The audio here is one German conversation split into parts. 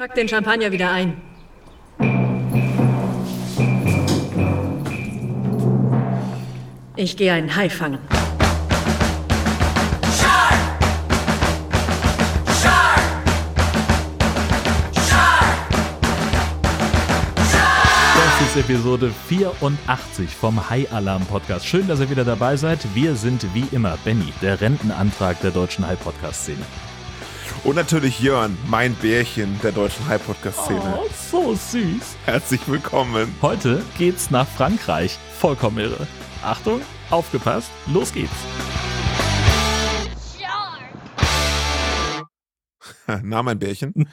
Pack den Champagner wieder ein. Ich gehe einen Hai fangen. Das ist Episode 84 vom High Alarm Podcast. Schön, dass ihr wieder dabei seid. Wir sind wie immer Benny, der Rentenantrag der deutschen High Podcast Szene. Und natürlich Jörn, mein Bärchen der deutschen High Podcast Szene. Oh, so süß. Herzlich willkommen. Heute geht's nach Frankreich. Vollkommen irre. Achtung, aufgepasst, los geht's. Na, mein Bärchen.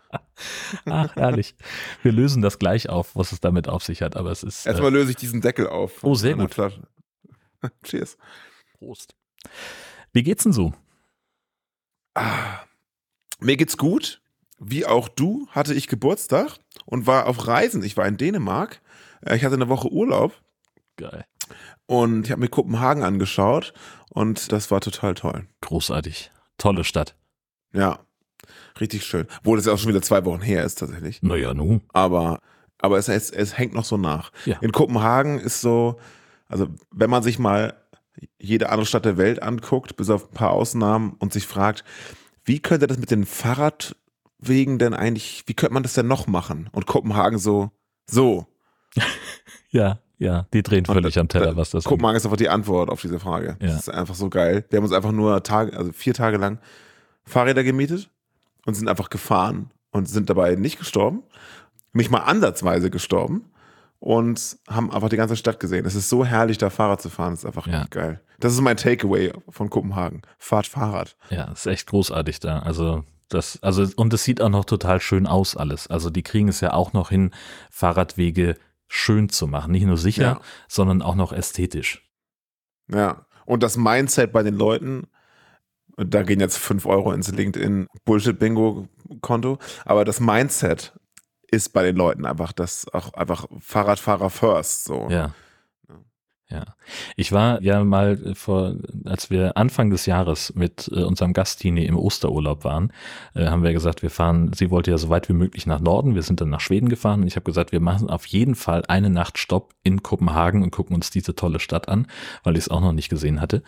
Ach, herrlich. Wir lösen das gleich auf, was es damit auf sich hat, aber es ist. Erstmal löse ich diesen Deckel auf. Oh, sehr gut. Flasche. Cheers. Prost. Wie geht's denn so? Ah, mir geht's gut. Wie auch du hatte ich Geburtstag und war auf Reisen. Ich war in Dänemark. Äh, Ich hatte eine Woche Urlaub Geil. und ich habe mir Kopenhagen angeschaut und das war total toll. Großartig. Tolle Stadt. Ja, richtig schön. Obwohl es ja auch schon wieder zwei Wochen her ist tatsächlich. Naja, nu. aber, aber es, es, es hängt noch so nach. Ja. In Kopenhagen ist so, also wenn man sich mal jede andere Stadt der Welt anguckt, bis auf ein paar Ausnahmen und sich fragt, wie könnte das mit den Fahrradwegen denn eigentlich, wie könnte man das denn noch machen? Und Kopenhagen so, so. Ja, ja, die drehen völlig da- am Teller, was das Kopenhagen ist einfach die Antwort auf diese Frage. Ja. Das ist einfach so geil. Wir haben uns einfach nur Tage, also vier Tage lang Fahrräder gemietet und sind einfach gefahren und sind dabei nicht gestorben, nicht mal ansatzweise gestorben und haben einfach die ganze Stadt gesehen. Es ist so herrlich, da Fahrrad zu fahren. Das ist einfach Ja. geil. Das ist mein Takeaway von Kopenhagen. Fahrt Fahrrad. Ja, ist echt großartig da. Also das, also und es sieht auch noch total schön aus alles. Also die kriegen es ja auch noch hin, Fahrradwege schön zu machen. Nicht nur sicher, Ja. sondern auch noch ästhetisch. Ja. Und das Mindset bei den Leuten, da gehen jetzt 5 Euro ins LinkedIn Bullshit-Bingo-Konto, aber das Mindset ist bei den Leuten einfach das auch einfach Fahrradfahrer first. So. Ja. Ja. Ich war ja mal vor, als wir Anfang des Jahres mit äh, unserem Gastini im Osterurlaub waren, äh, haben wir gesagt, wir fahren, sie wollte ja so weit wie möglich nach Norden, wir sind dann nach Schweden gefahren und ich habe gesagt, wir machen auf jeden Fall eine Nacht Stopp in Kopenhagen und gucken uns diese tolle Stadt an, weil ich es auch noch nicht gesehen hatte.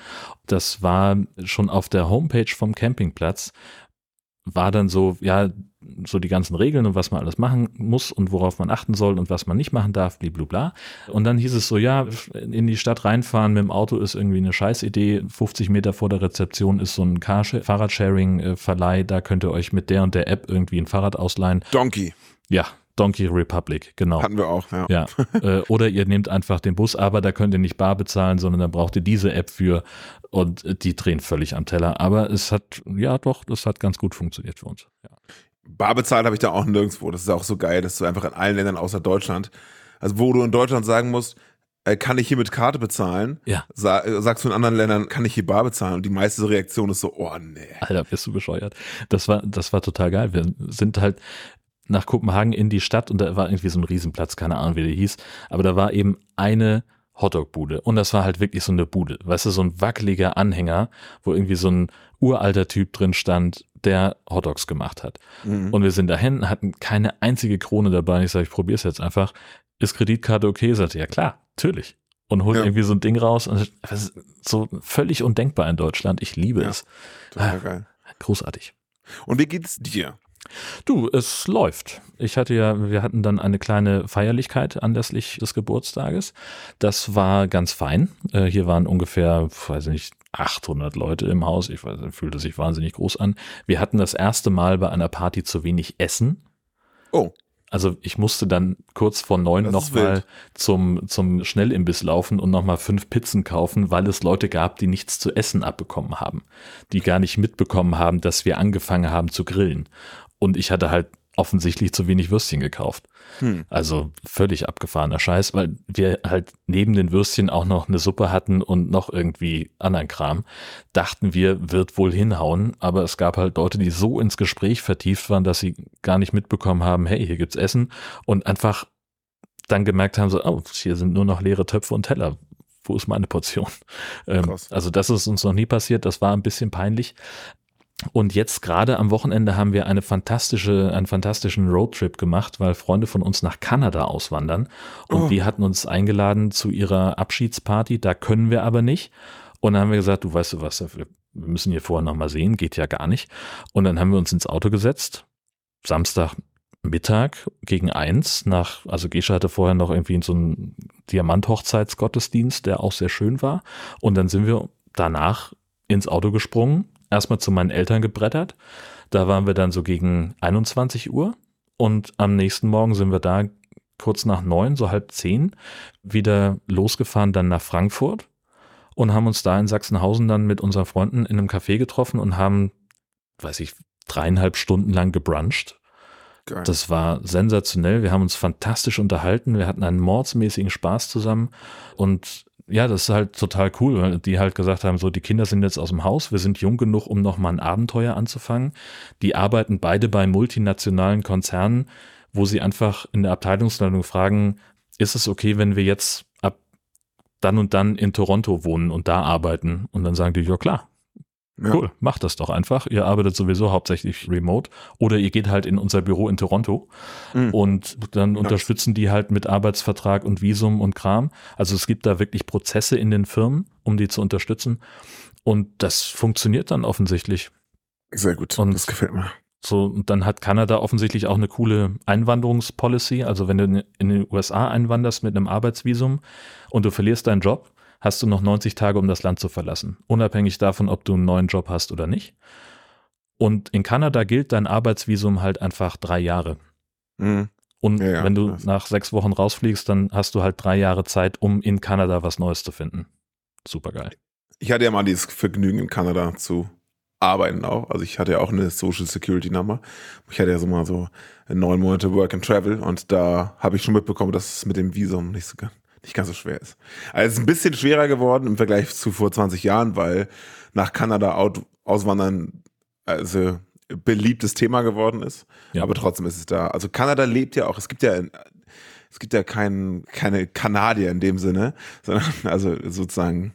Das war schon auf der Homepage vom Campingplatz, war dann so, ja, so die ganzen Regeln und was man alles machen muss und worauf man achten soll und was man nicht machen darf, blablabla. Und dann hieß es so, ja, in die Stadt reinfahren mit dem Auto ist irgendwie eine Scheißidee. 50 Meter vor der Rezeption ist so ein Fahrradsharing-Verleih, da könnt ihr euch mit der und der App irgendwie ein Fahrrad ausleihen. Donkey Ja, Donkey Republic, genau. hatten wir auch. Ja. Ja, äh, oder ihr nehmt einfach den Bus, aber da könnt ihr nicht bar bezahlen, sondern da braucht ihr diese App für und die drehen völlig am Teller. Aber es hat, ja doch, das hat ganz gut funktioniert für uns. Ja. Bar bezahlt habe ich da auch nirgendwo. Das ist auch so geil, dass du einfach in allen Ländern außer Deutschland, also wo du in Deutschland sagen musst, äh, kann ich hier mit Karte bezahlen? Ja. Sa sagst du in anderen Ländern, kann ich hier bar bezahlen? Und die meiste Reaktion ist so, oh nee. Alter, bist du bescheuert. Das war, das war total geil. Wir sind halt nach Kopenhagen in die Stadt und da war irgendwie so ein Riesenplatz, keine Ahnung, wie der hieß. Aber da war eben eine Hotdog-Bude. Und das war halt wirklich so eine Bude. Weißt du, so ein wackeliger Anhänger, wo irgendwie so ein uralter Typ drin stand, der Hotdogs gemacht hat. Mhm. Und wir sind dahin, hatten keine einzige Krone dabei. Ich sage, ich probiere es jetzt einfach. Ist Kreditkarte okay? Sagte, ja klar, natürlich. Und holt Ja. irgendwie so ein Ding raus. Und das ist so völlig undenkbar in Deutschland. Ich liebe Ja. es. Total Ah. geil. Großartig. Und wie geht's dir? Du, es läuft. Ich hatte ja, wir hatten dann eine kleine Feierlichkeit anlässlich des Geburtstages. Das war ganz fein. Äh, hier waren ungefähr, weiß ich nicht, 800 Leute im Haus. Ich weiß, fühlte sich wahnsinnig groß an. Wir hatten das erste Mal bei einer Party zu wenig Essen. Oh, Also ich musste dann kurz vor neun nochmal zum, zum Schnellimbiss laufen und nochmal fünf Pizzen kaufen, weil es Leute gab, die nichts zu essen abbekommen haben. Die gar nicht mitbekommen haben, dass wir angefangen haben zu grillen. Und ich hatte halt offensichtlich zu wenig Würstchen gekauft. Hm. Also völlig abgefahrener Scheiß, weil wir halt neben den Würstchen auch noch eine Suppe hatten und noch irgendwie anderen Kram. Dachten wir, wird wohl hinhauen, aber es gab halt Leute, die so ins Gespräch vertieft waren, dass sie gar nicht mitbekommen haben, hey, hier gibt's Essen und einfach dann gemerkt haben, so, oh, hier sind nur noch leere Töpfe und Teller. Wo ist meine Portion? Ähm, also das ist uns noch nie passiert, das war ein bisschen peinlich. Und jetzt gerade am Wochenende haben wir eine fantastische, einen fantastischen Roadtrip gemacht, weil Freunde von uns nach Kanada auswandern. Und Oh. die hatten uns eingeladen zu ihrer Abschiedsparty. Da können wir aber nicht. Und dann haben wir gesagt, du weißt du was, wir müssen hier vorher nochmal sehen, geht ja gar nicht. Und dann haben wir uns ins Auto gesetzt. Samstag Mittag gegen eins nach, also Gesche hatte vorher noch irgendwie so einen Diamanthochzeitsgottesdienst, der auch sehr schön war. Und dann sind wir danach ins Auto gesprungen, erstmal zu meinen Eltern gebrettert. Da waren wir dann so gegen 21 Uhr und am nächsten Morgen sind wir da kurz nach neun, so halb zehn, wieder losgefahren dann nach Frankfurt und haben uns da in Sachsenhausen dann mit unseren Freunden in einem Café getroffen und haben, weiß ich, dreieinhalb Stunden lang gebruncht. Geil. Das war sensationell. Wir haben uns fantastisch unterhalten. Wir hatten einen mordsmäßigen Spaß zusammen. Und ja, das ist halt total cool, weil die halt gesagt haben, so, die Kinder sind jetzt aus dem Haus. Wir sind jung genug, um nochmal ein Abenteuer anzufangen. Die arbeiten beide bei multinationalen Konzernen, wo sie einfach in der Abteilungsleitung fragen, ist es okay, wenn wir jetzt ab dann und dann in Toronto wohnen und da arbeiten? Und dann sagen die, ja klar, ja. Cool, macht das doch einfach. Ihr arbeitet sowieso hauptsächlich remote oder ihr geht halt in unser Büro in Toronto Mhm. und dann Nice. unterstützen die halt mit Arbeitsvertrag und Visum und Kram. Also es gibt da wirklich Prozesse in den Firmen, um die zu unterstützen und das funktioniert dann offensichtlich. Sehr gut. Und- das gefällt mir. So, und dann hat Kanada offensichtlich auch eine coole Einwanderungspolicy. Also wenn du in- in den USA einwanderst mit einem Arbeitsvisum und du verlierst deinen Job, hast du noch 90 Tage, um das Land zu verlassen. Unabhängig davon, ob du einen neuen Job hast oder nicht. Und in Kanada gilt dein Arbeitsvisum halt einfach drei Jahre. Mhm. Und Ja, ja, wenn du nach sechs Wochen rausfliegst, dann hast du halt drei Jahre Zeit, um in Kanada was Neues zu finden. Supergeil. Ich hatte ja mal dieses Vergnügen in Kanada zu arbeiten auch. Also ich hatte ja auch eine Social Security Nummer. Ich hatte ja so mal so neun Monate Work and Travel und da habe ich schon mitbekommen, dass es mit dem Visum nicht so ga- nicht ganz so schwer ist. Also es ist ein bisschen schwerer geworden im Vergleich zu vor 20 Jahren, weil nach Kanada out, auswandern also beliebtes Thema geworden ist. Ja. Aber trotzdem ist es da. Also Kanada lebt ja auch, es gibt ja es gibt ja kein, keine Kanadier in dem Sinne, sondern also sozusagen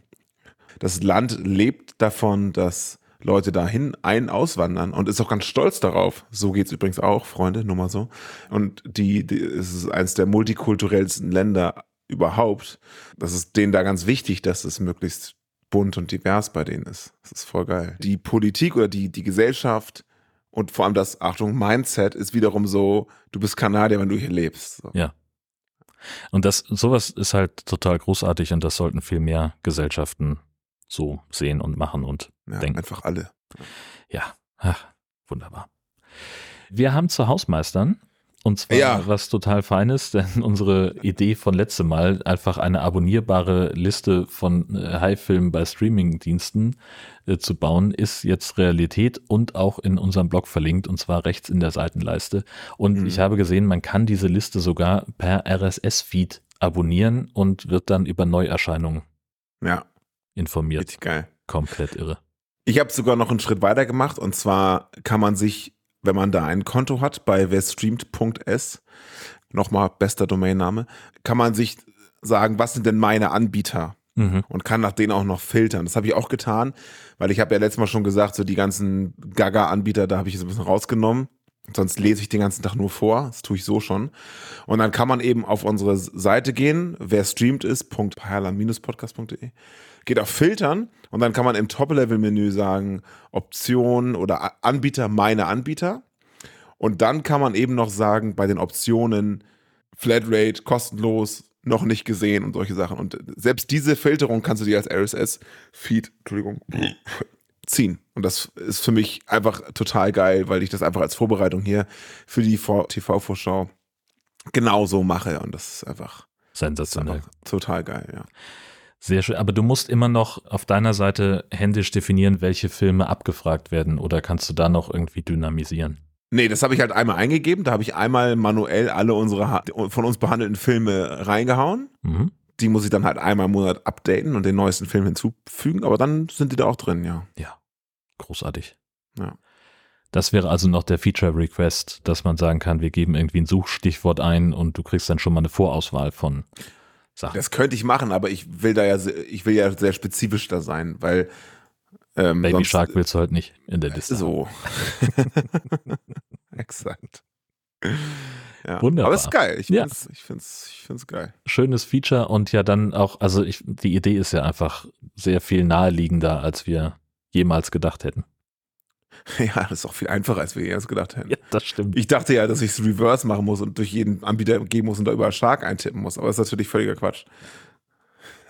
das Land lebt davon, dass Leute dahin ein auswandern und ist auch ganz stolz darauf. So geht's übrigens auch, Freunde, nur mal so. Und die, die es ist eines der multikulturellsten Länder überhaupt. Das ist denen da ganz wichtig, dass es möglichst bunt und divers bei denen ist. Das ist voll geil. Die Politik oder die, die Gesellschaft und vor allem das, Achtung, Mindset ist wiederum so, du bist Kanadier, wenn du hier lebst. So. Ja. Und das, sowas ist halt total großartig und das sollten viel mehr Gesellschaften so sehen und machen und Ja, denken. einfach alle. Ja, ach, wunderbar. Wir haben zu Hausmeistern und zwar Ja. was total Feines, denn unsere Idee von letztem Mal, einfach eine abonnierbare Liste von äh, High-Filmen bei Streaming-Diensten äh, zu bauen, ist jetzt Realität und auch in unserem Blog verlinkt und zwar rechts in der Seitenleiste. Und Mhm. ich habe gesehen, man kann diese Liste sogar per RSS-Feed abonnieren und wird dann über Neuerscheinungen Ja, informiert. richtig geil. Komplett irre. Ich habe sogar noch einen Schritt weiter gemacht und zwar kann man sich, wenn man da ein Konto hat bei werstreamt.s, nochmal bester Domainname, kann man sich sagen, was sind denn meine Anbieter Mhm. und kann nach denen auch noch filtern. Das habe ich auch getan, weil ich habe ja letztes Mal schon gesagt, so die ganzen Gaga-Anbieter, da habe ich es ein bisschen rausgenommen. Sonst lese ich den ganzen Tag nur vor. Das tue ich so schon. Und dann kann man eben auf unsere Seite gehen, wer streamt ist, podcast.de. Geht auf Filtern und dann kann man im Top-Level-Menü sagen, Optionen oder Anbieter, meine Anbieter. Und dann kann man eben noch sagen, bei den Optionen Flatrate, kostenlos, noch nicht gesehen und solche Sachen. Und selbst diese Filterung kannst du dir als RSS-Feed, Entschuldigung, ziehen. Und das ist für mich einfach total geil, weil ich das einfach als Vorbereitung hier für die TV-Vorschau genauso mache. Und das ist einfach, das ist Sensationell. einfach total geil, ja. Sehr schön. Aber du musst immer noch auf deiner Seite händisch definieren, welche Filme abgefragt werden. Oder kannst du da noch irgendwie dynamisieren? Nee, das habe ich halt einmal eingegeben. Da habe ich einmal manuell alle unsere von uns behandelten Filme reingehauen. Mhm. Die muss ich dann halt einmal im Monat updaten und den neuesten Film hinzufügen. Aber dann sind die da auch drin, ja. Ja, großartig. Ja. Das wäre also noch der Feature Request, dass man sagen kann, wir geben irgendwie ein Suchstichwort ein und du kriegst dann schon mal eine Vorauswahl von Sachen. Das könnte ich machen, aber ich will da ja, ich will ja sehr spezifisch da sein, weil Ähm, Baby sonst- Shark willst du halt nicht in der Liste. So. Exakt. Ja. Wunderbar. Aber es ist geil. Ich Ja. find's, ich find's, ich find's geil. Schönes Feature und ja dann auch, also ich, die Idee ist ja einfach sehr viel naheliegender, als wir jemals gedacht hätten. Ja, das ist auch viel einfacher, als wir erst gedacht hätten. Ja, das stimmt. Ich dachte ja, dass ich es reverse machen muss und durch jeden Anbieter gehen muss und da überall Shark eintippen muss. Aber das ist natürlich völliger Quatsch.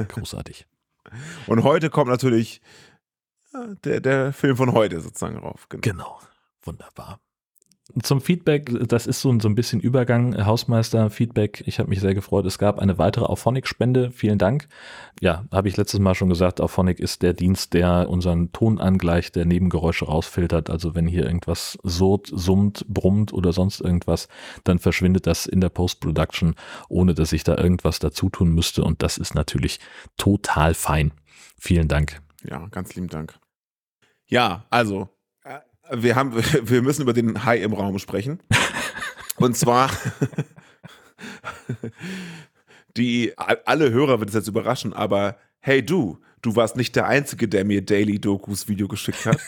Großartig. Und heute kommt natürlich äh, der, der Film von heute sozusagen rauf. Genau. Genau. Wunderbar. Zum Feedback, das ist so ein, so ein bisschen Übergang, Hausmeister-Feedback. Ich habe mich sehr gefreut. Es gab eine weitere Auphonic-Spende. Vielen Dank. Ja, habe ich letztes Mal schon gesagt, Auphonic ist der Dienst, der unseren Ton angleicht, der Nebengeräusche rausfiltert. Also wenn hier irgendwas surrt, summt, brummt oder sonst irgendwas, dann verschwindet das in der Post-Production, ohne dass ich da irgendwas dazu tun müsste. Und das ist natürlich total fein. Vielen Dank. Ja, ganz lieben Dank. Ja, also, wir haben, wir müssen über den Hai im Raum sprechen. Und zwar, die, alle Hörer wird es jetzt überraschen, aber hey du, du warst nicht der Einzige, der mir Daily Dokus Video geschickt hat.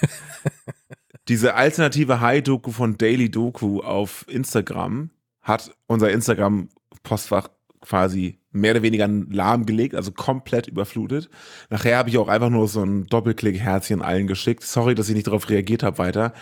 Diese alternative Hai-Doku von Daily Doku auf Instagram hat unser Instagram-Postfach quasi mehr oder weniger lahmgelegt, also komplett überflutet. Nachher habe ich auch einfach nur so ein Doppelklick-Herzchen allen geschickt. Sorry, dass ich nicht darauf reagiert habe weiter.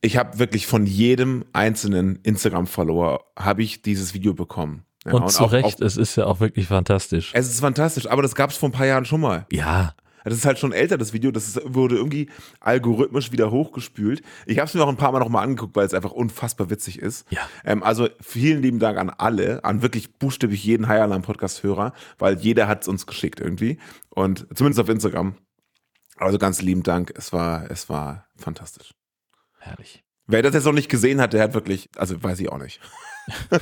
Ich habe wirklich von jedem einzelnen Instagram-Follower habe ich dieses Video bekommen. Ja, und, zu auch- Recht, auch- es ist ja auch wirklich fantastisch. es ist fantastisch, aber das gab es vor ein paar Jahren schon mal. Ja, Das ist halt schon älter, das Video. Das ist, wurde irgendwie algorithmisch wieder hochgespült. Ich habe es mir auch ein paar Mal noch mal angeguckt, weil es einfach unfassbar witzig ist. Ja. Ähm, also vielen lieben Dank an alle, an wirklich buchstäblich jeden High Alarm Podcast Hörer, weil jeder hat es uns geschickt irgendwie und zumindest auf Instagram. Also ganz lieben Dank. Es war, es war fantastisch. herrlich. Wer das jetzt noch nicht gesehen hat, der hat wirklich, also weiß ich auch nicht.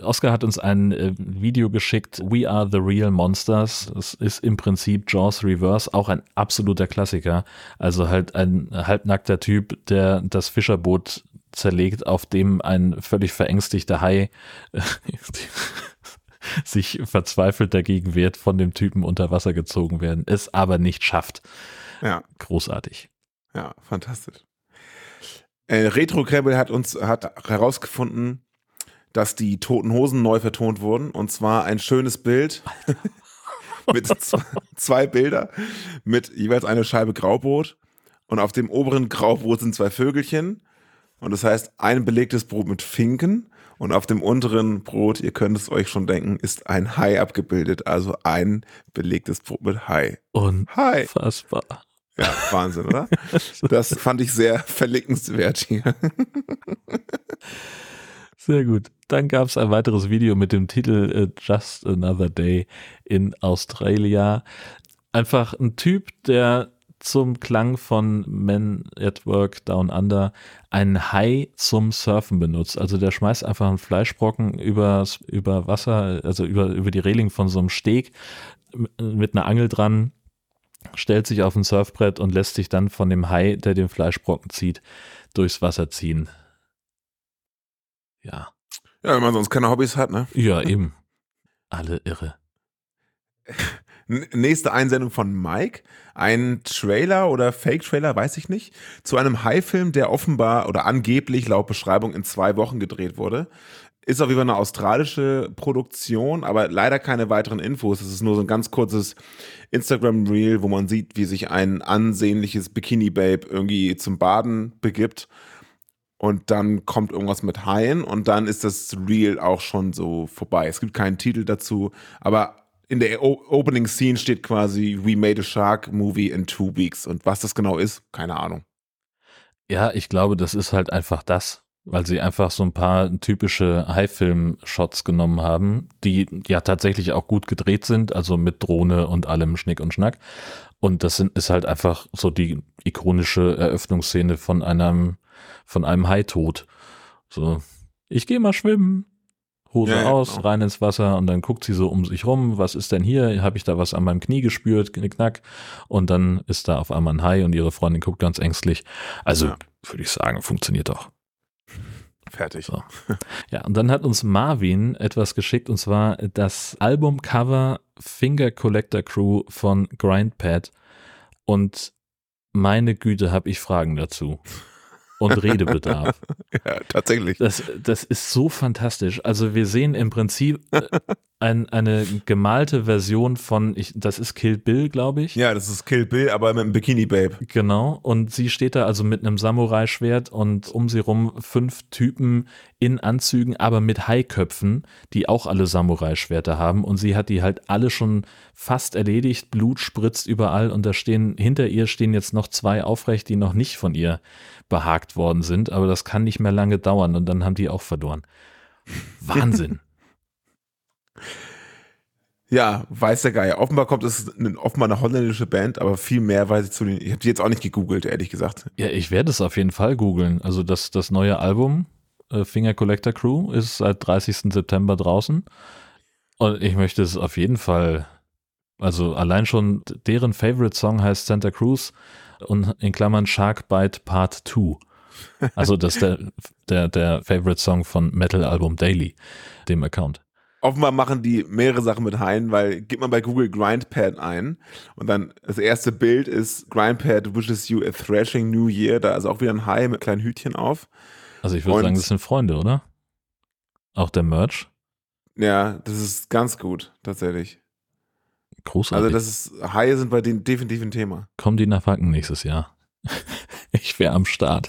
Oscar hat uns ein äh, Video geschickt, We Are the Real Monsters. Das ist im Prinzip Jaws Reverse, auch ein absoluter Klassiker. Also halt ein halbnackter Typ, der das Fischerboot zerlegt, auf dem ein völlig verängstigter Hai äh, sich verzweifelt dagegen wehrt, von dem Typen unter Wasser gezogen werden, es aber nicht schafft. Ja. Großartig. Ja, fantastisch. Äh, Retro Krabble hat uns hat herausgefunden, dass die Toten Hosen neu vertont wurden und zwar ein schönes Bild mit zwei Bilder mit jeweils eine Scheibe Graubrot und auf dem oberen Graubrot sind zwei Vögelchen und das heißt ein belegtes Brot mit Finken und auf dem unteren Brot, ihr könnt es euch schon denken, ist ein Hai abgebildet, also ein belegtes Brot mit Hai. Hai. Unfassbar. Ja, Wahnsinn, oder? Das fand ich sehr verlinkenswert hier. Sehr gut. Dann gab es ein weiteres Video mit dem Titel äh, Just Another Day in Australia. Einfach ein Typ, der zum Klang von Men at Work Down Under einen Hai zum Surfen benutzt. Also der schmeißt einfach einen Fleischbrocken übers, über Wasser, also über, über die Reling von so einem Steg mit einer Angel dran, stellt sich auf ein Surfbrett und lässt sich dann von dem Hai, der den Fleischbrocken zieht, durchs Wasser ziehen. Ja. Ja, wenn man sonst keine Hobbys hat, ne? Ja, eben. Alle irre. Nächste Einsendung von Mike. Ein Trailer oder Fake-Trailer, weiß ich nicht, zu einem Hai-Film, der offenbar oder angeblich laut Beschreibung in zwei Wochen gedreht wurde. Ist auf jeden Fall eine australische Produktion, aber leider keine weiteren Infos. Es ist nur so ein ganz kurzes Instagram-Reel, wo man sieht, wie sich ein ansehnliches Bikini-Babe irgendwie zum Baden begibt. Und dann kommt irgendwas mit Haien und dann ist das Reel auch schon so vorbei. Es gibt keinen Titel dazu, aber in der o Opening Scene steht quasi We made a shark movie in two weeks. Und was das genau ist, keine Ahnung. Ja, ich glaube, das ist halt einfach das, weil sie einfach so ein paar typische High-Film-Shots genommen haben, die ja tatsächlich auch gut gedreht sind, also mit Drohne und allem Schnick und Schnack. Und das sind, ist halt einfach so die ikonische Eröffnungsszene von einem, von einem Hai-Tod. So, ich gehe mal schwimmen. Hose Ja, aus, genau. rein ins Wasser und dann guckt sie so um sich rum, was ist denn hier? Habe ich da was an meinem Knie gespürt? Knack. Und dann ist da auf einmal ein Hai und ihre Freundin guckt ganz ängstlich. Also Ja. würde ich sagen, funktioniert doch. Fertig. So. Ja, und dann hat uns Marvin etwas geschickt und zwar das Albumcover Finger Collector Crew von Grindpad. Und meine Güte, habe ich Fragen dazu. Und Redebedarf. Ja, tatsächlich. Das, das ist so fantastisch. Also wir sehen im Prinzip äh, ein, eine gemalte Version von, ich, das ist Kill Bill, glaube ich. Ja, das ist Kill Bill, aber mit einem Bikini Babe. Genau. Und sie steht da also mit einem Samurai-Schwert und um sie rum fünf Typen in Anzügen, aber mit Haiköpfen, die auch alle Samurai-Schwerter haben. Und sie hat die halt alle schon fast erledigt. Blut spritzt überall und da stehen, hinter ihr stehen jetzt noch zwei aufrecht, die noch nicht von ihr behagt worden sind. Aber das kann nicht mehr lange dauern und dann haben die auch verloren. Wahnsinn. Ja, weiß der Geier. Offenbar kommt es eine, offenbar eine holländische Band, aber viel mehr weiß ich zu den. Ich habe die jetzt auch nicht gegoogelt, ehrlich gesagt. Ja, ich werde es auf jeden Fall googeln. Also das, das neue Album äh, Finger Collector Crew ist seit 30. September draußen. Und ich möchte es auf jeden Fall, also allein schon deren Favorite Song heißt Santa Cruz und in Klammern Shark Bite Part 2. Also das ist der, der, der Favorite Song von Metal Album Daily, dem Account. Offenbar machen die mehrere Sachen mit Haien, weil gibt man bei Google Grindpad ein und dann das erste Bild ist Grindpad wishes you a thrashing new year. Da ist auch wieder ein Hai mit kleinen Hütchen auf. Also ich würde Und- sagen, das sind Freunde, oder? Auch der Merch. Ja, das ist ganz gut, tatsächlich. Großartig. Also das ist, Haie sind bei denen definitiv ein Thema. Kommen die nach Wacken nächstes Jahr? Ich wäre am Start.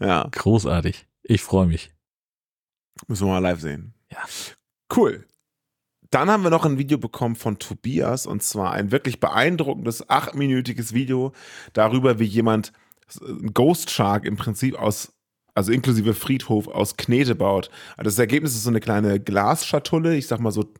Ja, Großartig. Ich freue mich. müssen wir mal live sehen. Ja. Cool. Dann haben wir noch ein Video bekommen von Tobias und zwar ein wirklich beeindruckendes achtminütiges Video darüber, wie jemand ein Ghost Shark im Prinzip aus, also inklusive Friedhof aus Knete baut. Also das Ergebnis ist so eine kleine Glasschatulle, ich sag mal so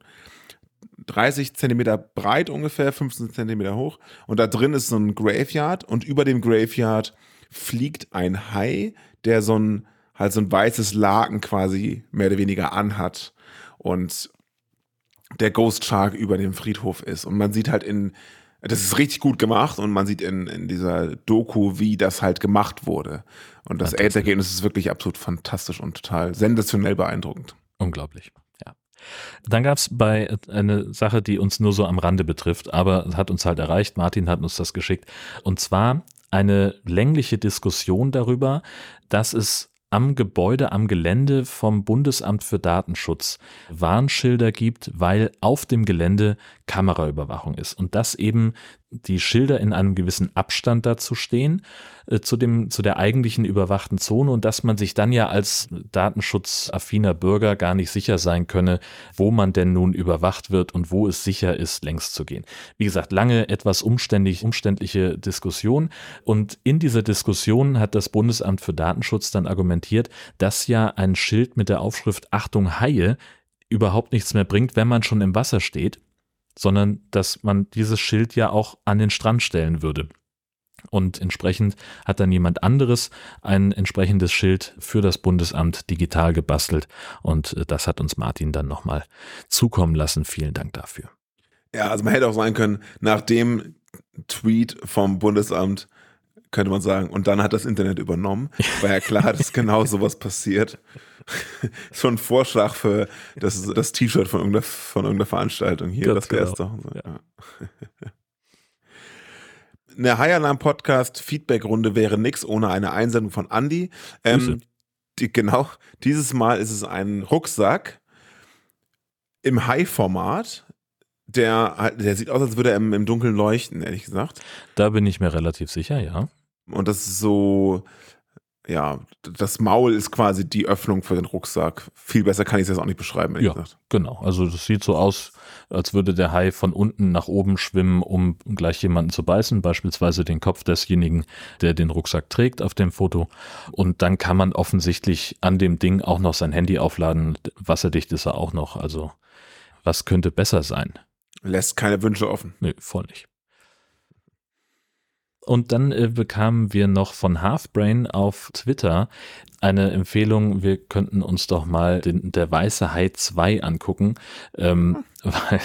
30 Zentimeter breit ungefähr, 15 Zentimeter hoch. Und da drin ist so ein Graveyard und über dem Graveyard fliegt ein Hai, der so ein, halt so ein weißes Laken quasi mehr oder weniger anhat. Und der Ghost Shark über dem Friedhof ist. Und man sieht halt in, das ist richtig gut gemacht und man sieht in, in dieser Doku, wie das halt gemacht wurde. Und das. Endergebnis ist wirklich absolut fantastisch und total sensationell beeindruckend. Unglaublich. Dann gab es bei äh, eine Sache, die uns nur so am Rande betrifft, aber hat uns halt erreicht. Martin hat uns das geschickt. Und zwar eine längliche Diskussion darüber, dass es am Gebäude, am Gelände vom Bundesamt für Datenschutz Warnschilder gibt, weil auf dem Gelände Kameraüberwachung ist und dass eben die Schilder in einem gewissen Abstand dazu stehen äh, zu dem zu der eigentlichen überwachten Zone und dass man sich dann ja als datenschutzaffiner Bürger gar nicht sicher sein könne, wo man denn nun überwacht wird und wo es sicher ist, längs zu gehen. Wie gesagt, lange etwas umständlich umständliche Diskussion und in dieser Diskussion hat das Bundesamt für Datenschutz dann argumentiert, dass ja ein Schild mit der Aufschrift Achtung Haie überhaupt nichts mehr bringt, wenn man schon im Wasser steht, sondern dass man dieses Schild ja auch an den Strand stellen würde. Und entsprechend hat dann jemand anderes ein entsprechendes Schild für das Bundesamt digital gebastelt. Und äh, das hat uns Martin dann nochmal zukommen lassen. Vielen Dank dafür. Ja, also man hätte auch sagen können, nach dem Tweet vom Bundesamt könnte man sagen, und dann hat das Internet übernommen, war ja klar, dass genau sowas passiert. Schon ein Vorschlag für das, das T-Shirt von irgendeiner, von irgendeiner Veranstaltung hier, Ganz das wäre es genau. doch. Ja. Eine High Alarm Podcast Feedback-Runde wäre nix ohne eine Einsendung von Andy. Ähm, die, genau, dieses Mal ist es ein Rucksack im High-Format. Der, halt- der sieht aus, als würde er im, im Dunkeln leuchten, ehrlich gesagt. Da bin ich mir relativ sicher, ja. Und das ist so, ja, das Maul ist quasi die Öffnung für den Rucksack. Viel besser kann ich es jetzt auch nicht beschreiben, Ja. gesagt. Genau. Also das sieht so aus, als würde der Hai von unten nach oben schwimmen, um gleich jemanden zu beißen, beispielsweise den Kopf desjenigen, der den Rucksack trägt auf dem Foto. Und dann kann man offensichtlich an dem Ding auch noch sein Handy aufladen. Wasserdicht ist er auch noch. Also was könnte besser sein? Lässt keine Wünsche offen. Nö, voll nicht. Und dann äh, bekamen wir noch von Halfbrain auf Twitter eine Empfehlung, wir könnten uns doch mal den, der Weiße Hai 2 angucken, ähm, weil,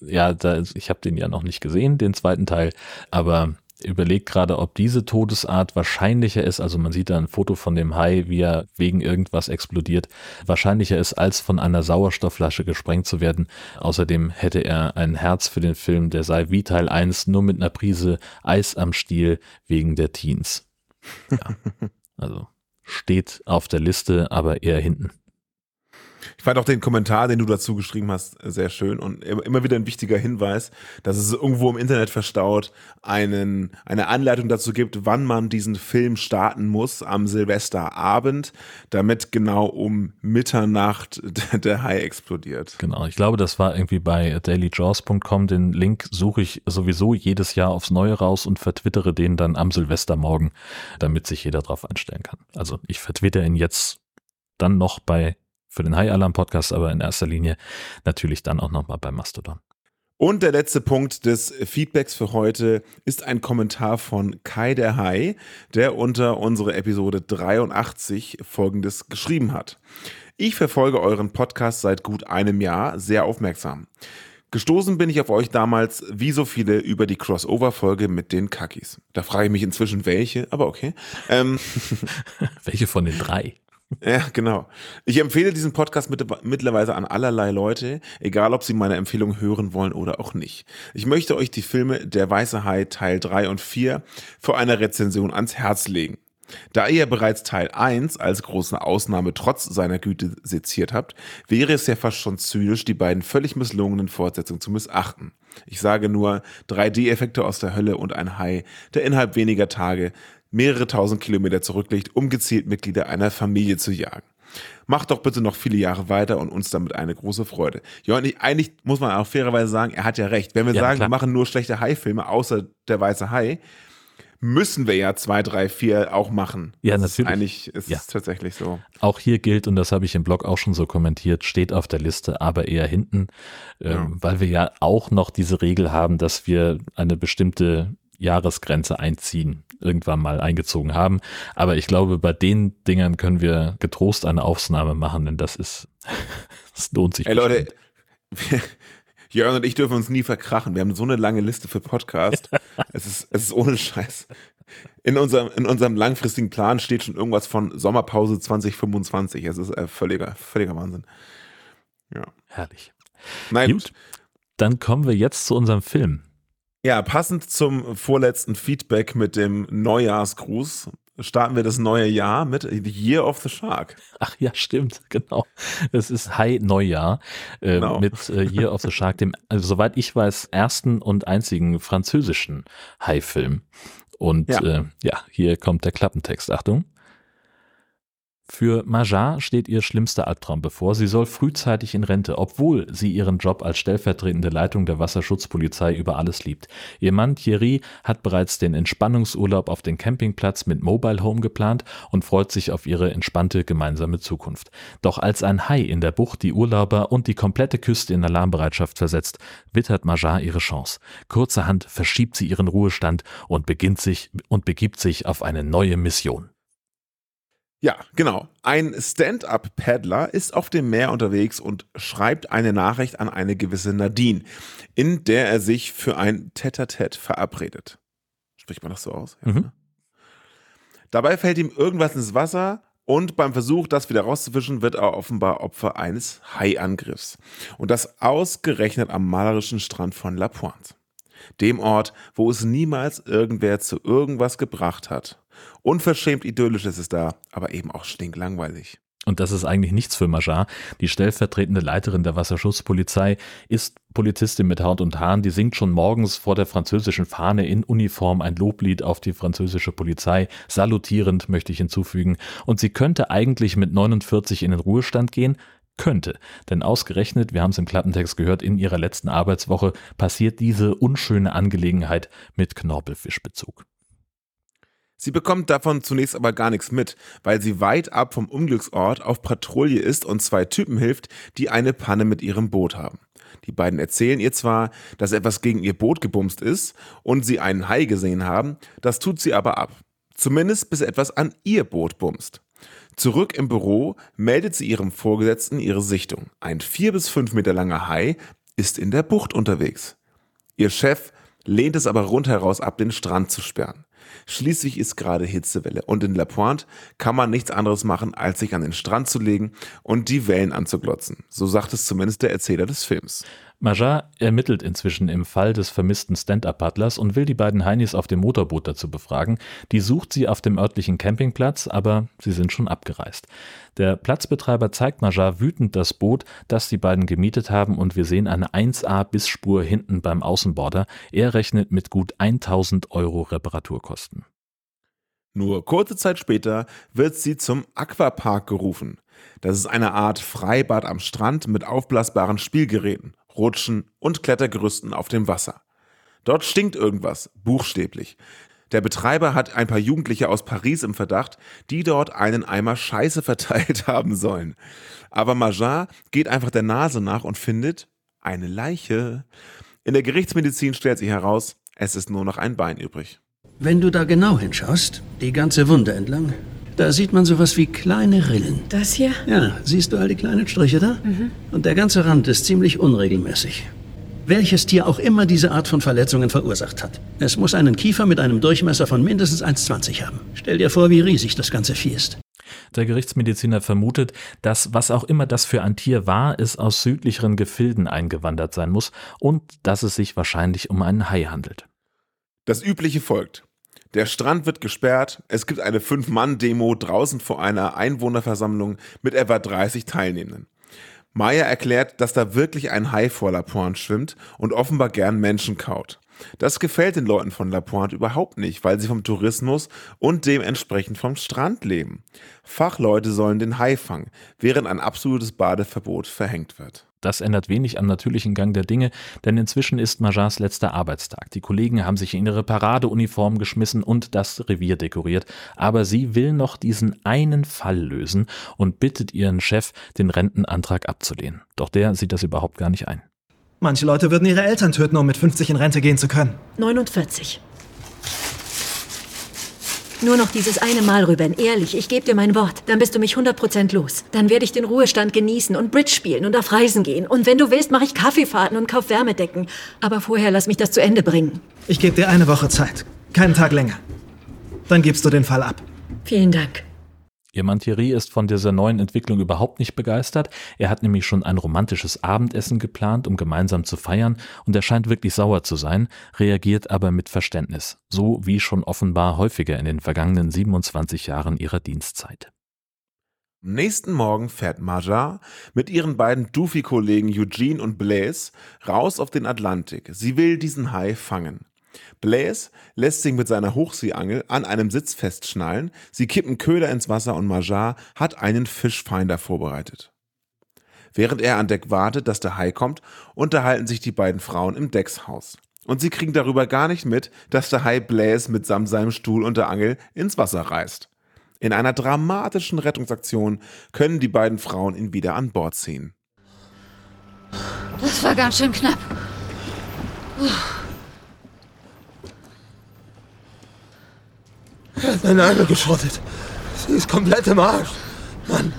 ja, da, ich habe den ja noch nicht gesehen, den zweiten Teil, aber überlegt gerade, ob diese Todesart wahrscheinlicher ist, also man sieht da ein Foto von dem Hai, wie er wegen irgendwas explodiert, wahrscheinlicher ist, als von einer Sauerstoffflasche gesprengt zu werden. Außerdem hätte er ein Herz für den Film, der sei wie Teil 1, nur mit einer Prise Eis am Stiel wegen der Teens. Ja, also steht auf der Liste, aber eher hinten. Ich fand auch den Kommentar, den du dazu geschrieben hast, sehr schön und immer wieder ein wichtiger Hinweis, dass es irgendwo im Internet verstaut einen, eine Anleitung dazu gibt, wann man diesen Film starten muss am Silvesterabend, damit genau um Mitternacht der Hai explodiert. Genau, ich glaube, das war irgendwie bei dailyjaws.com. Den Link suche ich sowieso jedes Jahr aufs Neue raus und vertwittere den dann am Silvestermorgen, damit sich jeder drauf einstellen kann. Also ich vertwitter ihn jetzt dann noch bei für den High Alarm Podcast, aber in erster Linie natürlich dann auch nochmal bei Mastodon. Und der letzte Punkt des Feedbacks für heute ist ein Kommentar von Kai der Hai, der unter unsere Episode 83 folgendes geschrieben hat. Ich verfolge euren Podcast seit gut einem Jahr sehr aufmerksam. Gestoßen bin ich auf euch damals, wie so viele, über die Crossover-Folge mit den Kakis. Da frage ich mich inzwischen welche, aber okay. Ähm, welche von den drei? Ja, genau. Ich empfehle diesen Podcast mit, mittlerweile an allerlei Leute, egal ob sie meine Empfehlung hören wollen oder auch nicht. Ich möchte euch die Filme Der Weiße Hai Teil 3 und 4 vor einer Rezension ans Herz legen. Da ihr bereits Teil 1 als große Ausnahme trotz seiner Güte seziert habt, wäre es ja fast schon zynisch, die beiden völlig misslungenen Fortsetzungen zu missachten. Ich sage nur 3D-Effekte aus der Hölle und ein Hai, der innerhalb weniger Tage mehrere tausend Kilometer zurücklegt, um gezielt Mitglieder einer Familie zu jagen. Macht doch bitte noch viele Jahre weiter und uns damit eine große Freude. Ja, und ich, eigentlich muss man auch fairerweise sagen, er hat ja recht. Wenn wir ja, sagen, klar. wir machen nur schlechte Hai-Filme, außer der weiße Hai, müssen wir ja zwei, drei, vier auch machen. Ja, das natürlich. Ist eigentlich ist ja. es tatsächlich so. Auch hier gilt, und das habe ich im Blog auch schon so kommentiert, steht auf der Liste, aber eher hinten, ähm, ja. weil wir ja auch noch diese Regel haben, dass wir eine bestimmte Jahresgrenze einziehen, irgendwann mal eingezogen haben. Aber ich glaube, bei den Dingern können wir getrost eine Aufnahme machen, denn das ist, das lohnt sich. Ey Leute, Jörn und ich dürfen uns nie verkrachen. Wir haben so eine lange Liste für Podcast. es ist, es ist ohne Scheiß. In unserem, in unserem langfristigen Plan steht schon irgendwas von Sommerpause 2025. Es ist äh, völliger, völliger Wahnsinn. Ja. Herrlich. Nein, gut. Dann kommen wir jetzt zu unserem Film. Ja, passend zum vorletzten Feedback mit dem Neujahrsgruß starten wir das neue Jahr mit The Year of the Shark. Ach ja, stimmt, genau. Es ist High Neujahr äh, genau. mit äh, Year of the Shark, dem, also soweit ich weiß, ersten und einzigen französischen High-Film. Und ja. Äh, ja, hier kommt der Klappentext. Achtung. Für Maja steht ihr schlimmster Albtraum bevor. Sie soll frühzeitig in Rente, obwohl sie ihren Job als stellvertretende Leitung der Wasserschutzpolizei über alles liebt. Ihr Mann Thierry hat bereits den Entspannungsurlaub auf den Campingplatz mit Mobile Home geplant und freut sich auf ihre entspannte gemeinsame Zukunft. Doch als ein Hai in der Bucht die Urlauber und die komplette Küste in Alarmbereitschaft versetzt, wittert Maja ihre Chance. Kurzerhand verschiebt sie ihren Ruhestand und beginnt sich und begibt sich auf eine neue Mission. Ja, genau. Ein Stand-up-Paddler ist auf dem Meer unterwegs und schreibt eine Nachricht an eine gewisse Nadine, in der er sich für ein Tete-a-Tete verabredet. Spricht man das so aus? Ja, mhm. Ne? Dabei fällt ihm irgendwas ins Wasser und beim Versuch, das wieder rauszufischen, wird er offenbar Opfer eines Haiangriffs. Und das ausgerechnet am malerischen Strand von La Pointe. Dem Ort, wo es niemals irgendwer zu irgendwas gebracht hat Unverschämt idyllisch ist es da, aber eben auch stinklangweilig. Und das ist eigentlich nichts für Majar. Die stellvertretende Leiterin der Wasserschutzpolizei ist Polizistin mit Haut und Haaren. Die singt schon morgens vor der französischen Fahne in Uniform ein Loblied auf die französische Polizei. Salutierend möchte ich hinzufügen. Und sie könnte eigentlich mit 49 in den Ruhestand gehen. Könnte. Denn ausgerechnet, wir haben es im Klappentext gehört, in ihrer letzten Arbeitswoche passiert diese unschöne Angelegenheit mit Knorpelfischbezug. Sie bekommt davon zunächst aber gar nichts mit, weil sie weit ab vom Unglücksort auf Patrouille ist und zwei Typen hilft, die eine Panne mit ihrem Boot haben. Die beiden erzählen ihr zwar, dass etwas gegen ihr Boot gebumst ist und sie einen Hai gesehen haben, das tut sie aber ab. Zumindest bis etwas an ihr Boot bumst. Zurück im Büro meldet sie ihrem Vorgesetzten ihre Sichtung. Ein vier bis fünf Meter langer Hai ist in der Bucht unterwegs. Ihr Chef lehnt es aber rundheraus ab, den Strand zu sperren. Schließlich ist gerade Hitzewelle und in La Pointe kann man nichts anderes machen, als sich an den Strand zu legen und die Wellen anzuglotzen. So sagt es zumindest der Erzähler des Films. Majar ermittelt inzwischen im Fall des vermissten Stand-Up-Paddlers und will die beiden Heinis auf dem Motorboot dazu befragen. Die sucht sie auf dem örtlichen Campingplatz, aber sie sind schon abgereist. Der Platzbetreiber zeigt Majar wütend das Boot, das die beiden gemietet haben und wir sehen eine 1A-Bissspur hinten beim Außenborder. Er rechnet mit gut 1000 Euro Reparaturkosten. Nur kurze Zeit später wird sie zum Aquapark gerufen. Das ist eine Art Freibad am Strand mit aufblasbaren Spielgeräten. Rutschen und Klettergerüsten auf dem Wasser. Dort stinkt irgendwas, buchstäblich. Der Betreiber hat ein paar Jugendliche aus Paris im Verdacht, die dort einen Eimer Scheiße verteilt haben sollen. Aber Majar geht einfach der Nase nach und findet eine Leiche. In der Gerichtsmedizin stellt sich heraus, es ist nur noch ein Bein übrig. Wenn du da genau hinschaust, die ganze Wunde entlang, da sieht man sowas wie kleine Rillen. Das hier? Ja, siehst du all die kleinen Striche da? Und der ganze Rand ist ziemlich unregelmäßig. Welches Tier auch immer diese Art von Verletzungen verursacht hat. Es muss einen Kiefer mit einem Durchmesser von mindestens 1,20 haben. Stell dir vor, wie riesig das ganze Vieh ist. Der Gerichtsmediziner vermutet, dass was auch immer das für ein Tier war, es aus südlicheren Gefilden eingewandert sein muss und dass es sich wahrscheinlich um einen Hai handelt. Das Übliche folgt. Der Strand wird gesperrt, es gibt eine Fünf-Mann-Demo draußen vor einer Einwohnerversammlung mit etwa 30 Teilnehmenden. Maya erklärt, dass da wirklich ein Hai vor La Pointe schwimmt und offenbar gern Menschen kaut. Das gefällt den Leuten von La Pointe überhaupt nicht, weil sie vom Tourismus und dementsprechend vom Strand leben. Fachleute sollen den Hai fangen, während ein absolutes Badeverbot verhängt wird. Das ändert wenig am natürlichen Gang der Dinge, denn inzwischen ist Majars letzter Arbeitstag. Die Kollegen haben sich in ihre Paradeuniform geschmissen und das Revier dekoriert, aber sie will noch diesen einen Fall lösen und bittet ihren Chef, den Rentenantrag abzulehnen. Doch der sieht das überhaupt gar nicht ein. Manche Leute würden ihre Eltern töten, um mit 50 in Rente gehen zu können. 49. Nur noch dieses eine Mal, Ruben. Ehrlich, ich gebe dir mein Wort. Dann bist du mich 100% los. Dann werde ich den Ruhestand genießen und Bridge spielen und auf Reisen gehen. Und wenn du willst, mache ich Kaffeefahrten und kauf Wärmedecken. Aber vorher lass mich das zu Ende bringen. Ich gebe dir eine Woche Zeit. Keinen Tag länger. Dann gibst du den Fall ab. Vielen Dank. Ihr Mann Thierry ist von dieser neuen Entwicklung überhaupt nicht begeistert. Er hat nämlich schon ein romantisches Abendessen geplant, um gemeinsam zu feiern, und er scheint wirklich sauer zu sein, reagiert aber mit Verständnis, so wie schon offenbar häufiger in den vergangenen 27 Jahren ihrer Dienstzeit. Am nächsten Morgen fährt Maja mit ihren beiden Doofy-Kollegen Eugene und Blaise raus auf den Atlantik. Sie will diesen Hai fangen. Blaise lässt sich mit seiner Hochseeangel an einem Sitz festschnallen, sie kippen Köder ins Wasser und Majar hat einen Fischfinder vorbereitet. Während er an Deck wartet, dass der Hai kommt, unterhalten sich die beiden Frauen im Deckshaus. Und sie kriegen darüber gar nicht mit, dass der Hai Blaise mitsamt seinem Stuhl und der Angel ins Wasser reißt. In einer dramatischen Rettungsaktion können die beiden Frauen ihn wieder an Bord ziehen. Das war ganz schön knapp. Er hat meine Angel geschrottet. Sie ist komplett im Arsch. Mann.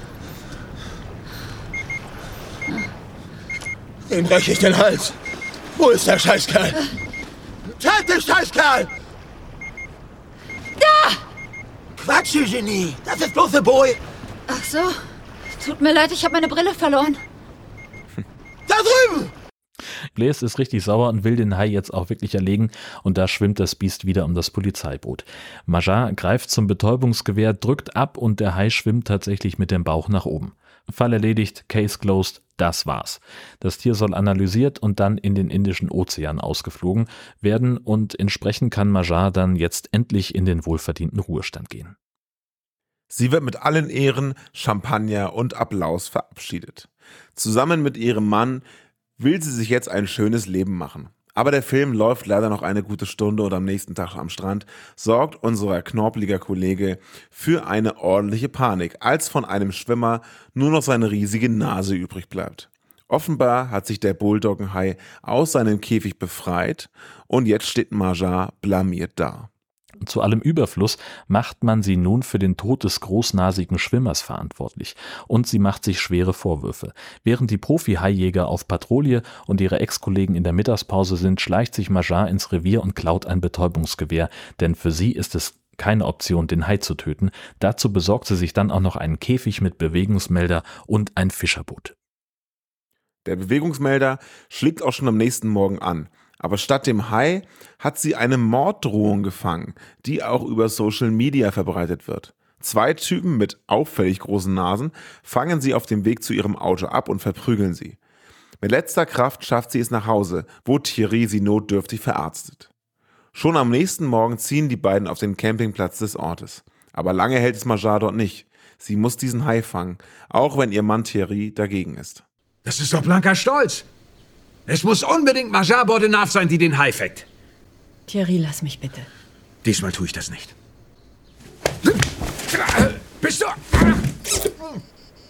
Dem breche ich den Hals. Wo ist der Scheißkerl? Zeig den Scheißkerl! Da! Quatsch, Eugenie. Das ist bloß ein Boy. Ach so. Tut mir leid, ich habe meine Brille verloren. Da drüben! Blaise ist richtig sauer und will den Hai jetzt auch wirklich erlegen und da schwimmt das Biest wieder um das Polizeiboot. Majar greift zum Betäubungsgewehr, drückt ab und der Hai schwimmt tatsächlich mit dem Bauch nach oben. Fall erledigt, Case closed, das war's. Das Tier soll analysiert und dann in den Indischen Ozean ausgeflogen werden und entsprechend kann Majar dann jetzt endlich in den wohlverdienten Ruhestand gehen. Sie wird mit allen Ehren, Champagner und Applaus verabschiedet. Zusammen mit ihrem Mann will sie sich jetzt ein schönes Leben machen. Aber der Film läuft leider noch eine gute Stunde und am nächsten Tag am Strand sorgt unser knorpeliger Kollege für eine ordentliche Panik, als von einem Schwimmer nur noch seine riesige Nase übrig bleibt. Offenbar hat sich der Bulldoggenhai aus seinem Käfig befreit und jetzt steht Majar blamiert da. Zu allem Überfluss macht man sie nun für den Tod des großnasigen Schwimmers verantwortlich. Und sie macht sich schwere Vorwürfe. Während die Profi-Haijäger auf Patrouille und ihre Ex-Kollegen in der Mittagspause sind, schleicht sich Major ins Revier und klaut ein Betäubungsgewehr, denn für sie ist es keine Option, den Hai zu töten. Dazu besorgt sie sich dann auch noch einen Käfig mit Bewegungsmelder und ein Fischerboot. Der Bewegungsmelder schlägt auch schon am nächsten Morgen an. Aber statt dem Hai hat sie eine Morddrohung gefangen, die auch über Social Media verbreitet wird. Zwei Typen mit auffällig großen Nasen fangen sie auf dem Weg zu ihrem Auto ab und verprügeln sie. Mit letzter Kraft schafft sie es nach Hause, wo Thierry sie notdürftig verarztet. Schon am nächsten Morgen ziehen die beiden auf den Campingplatz des Ortes. Aber lange hält es Majar dort nicht. Sie muss diesen Hai fangen, auch wenn ihr Mann Thierry dagegen ist. Das ist doch blanker Stolz. Es muss unbedingt Majar Bordenave sein, die den Hai fängt. Thierry, lass mich bitte. Diesmal tue ich das nicht. Bist du...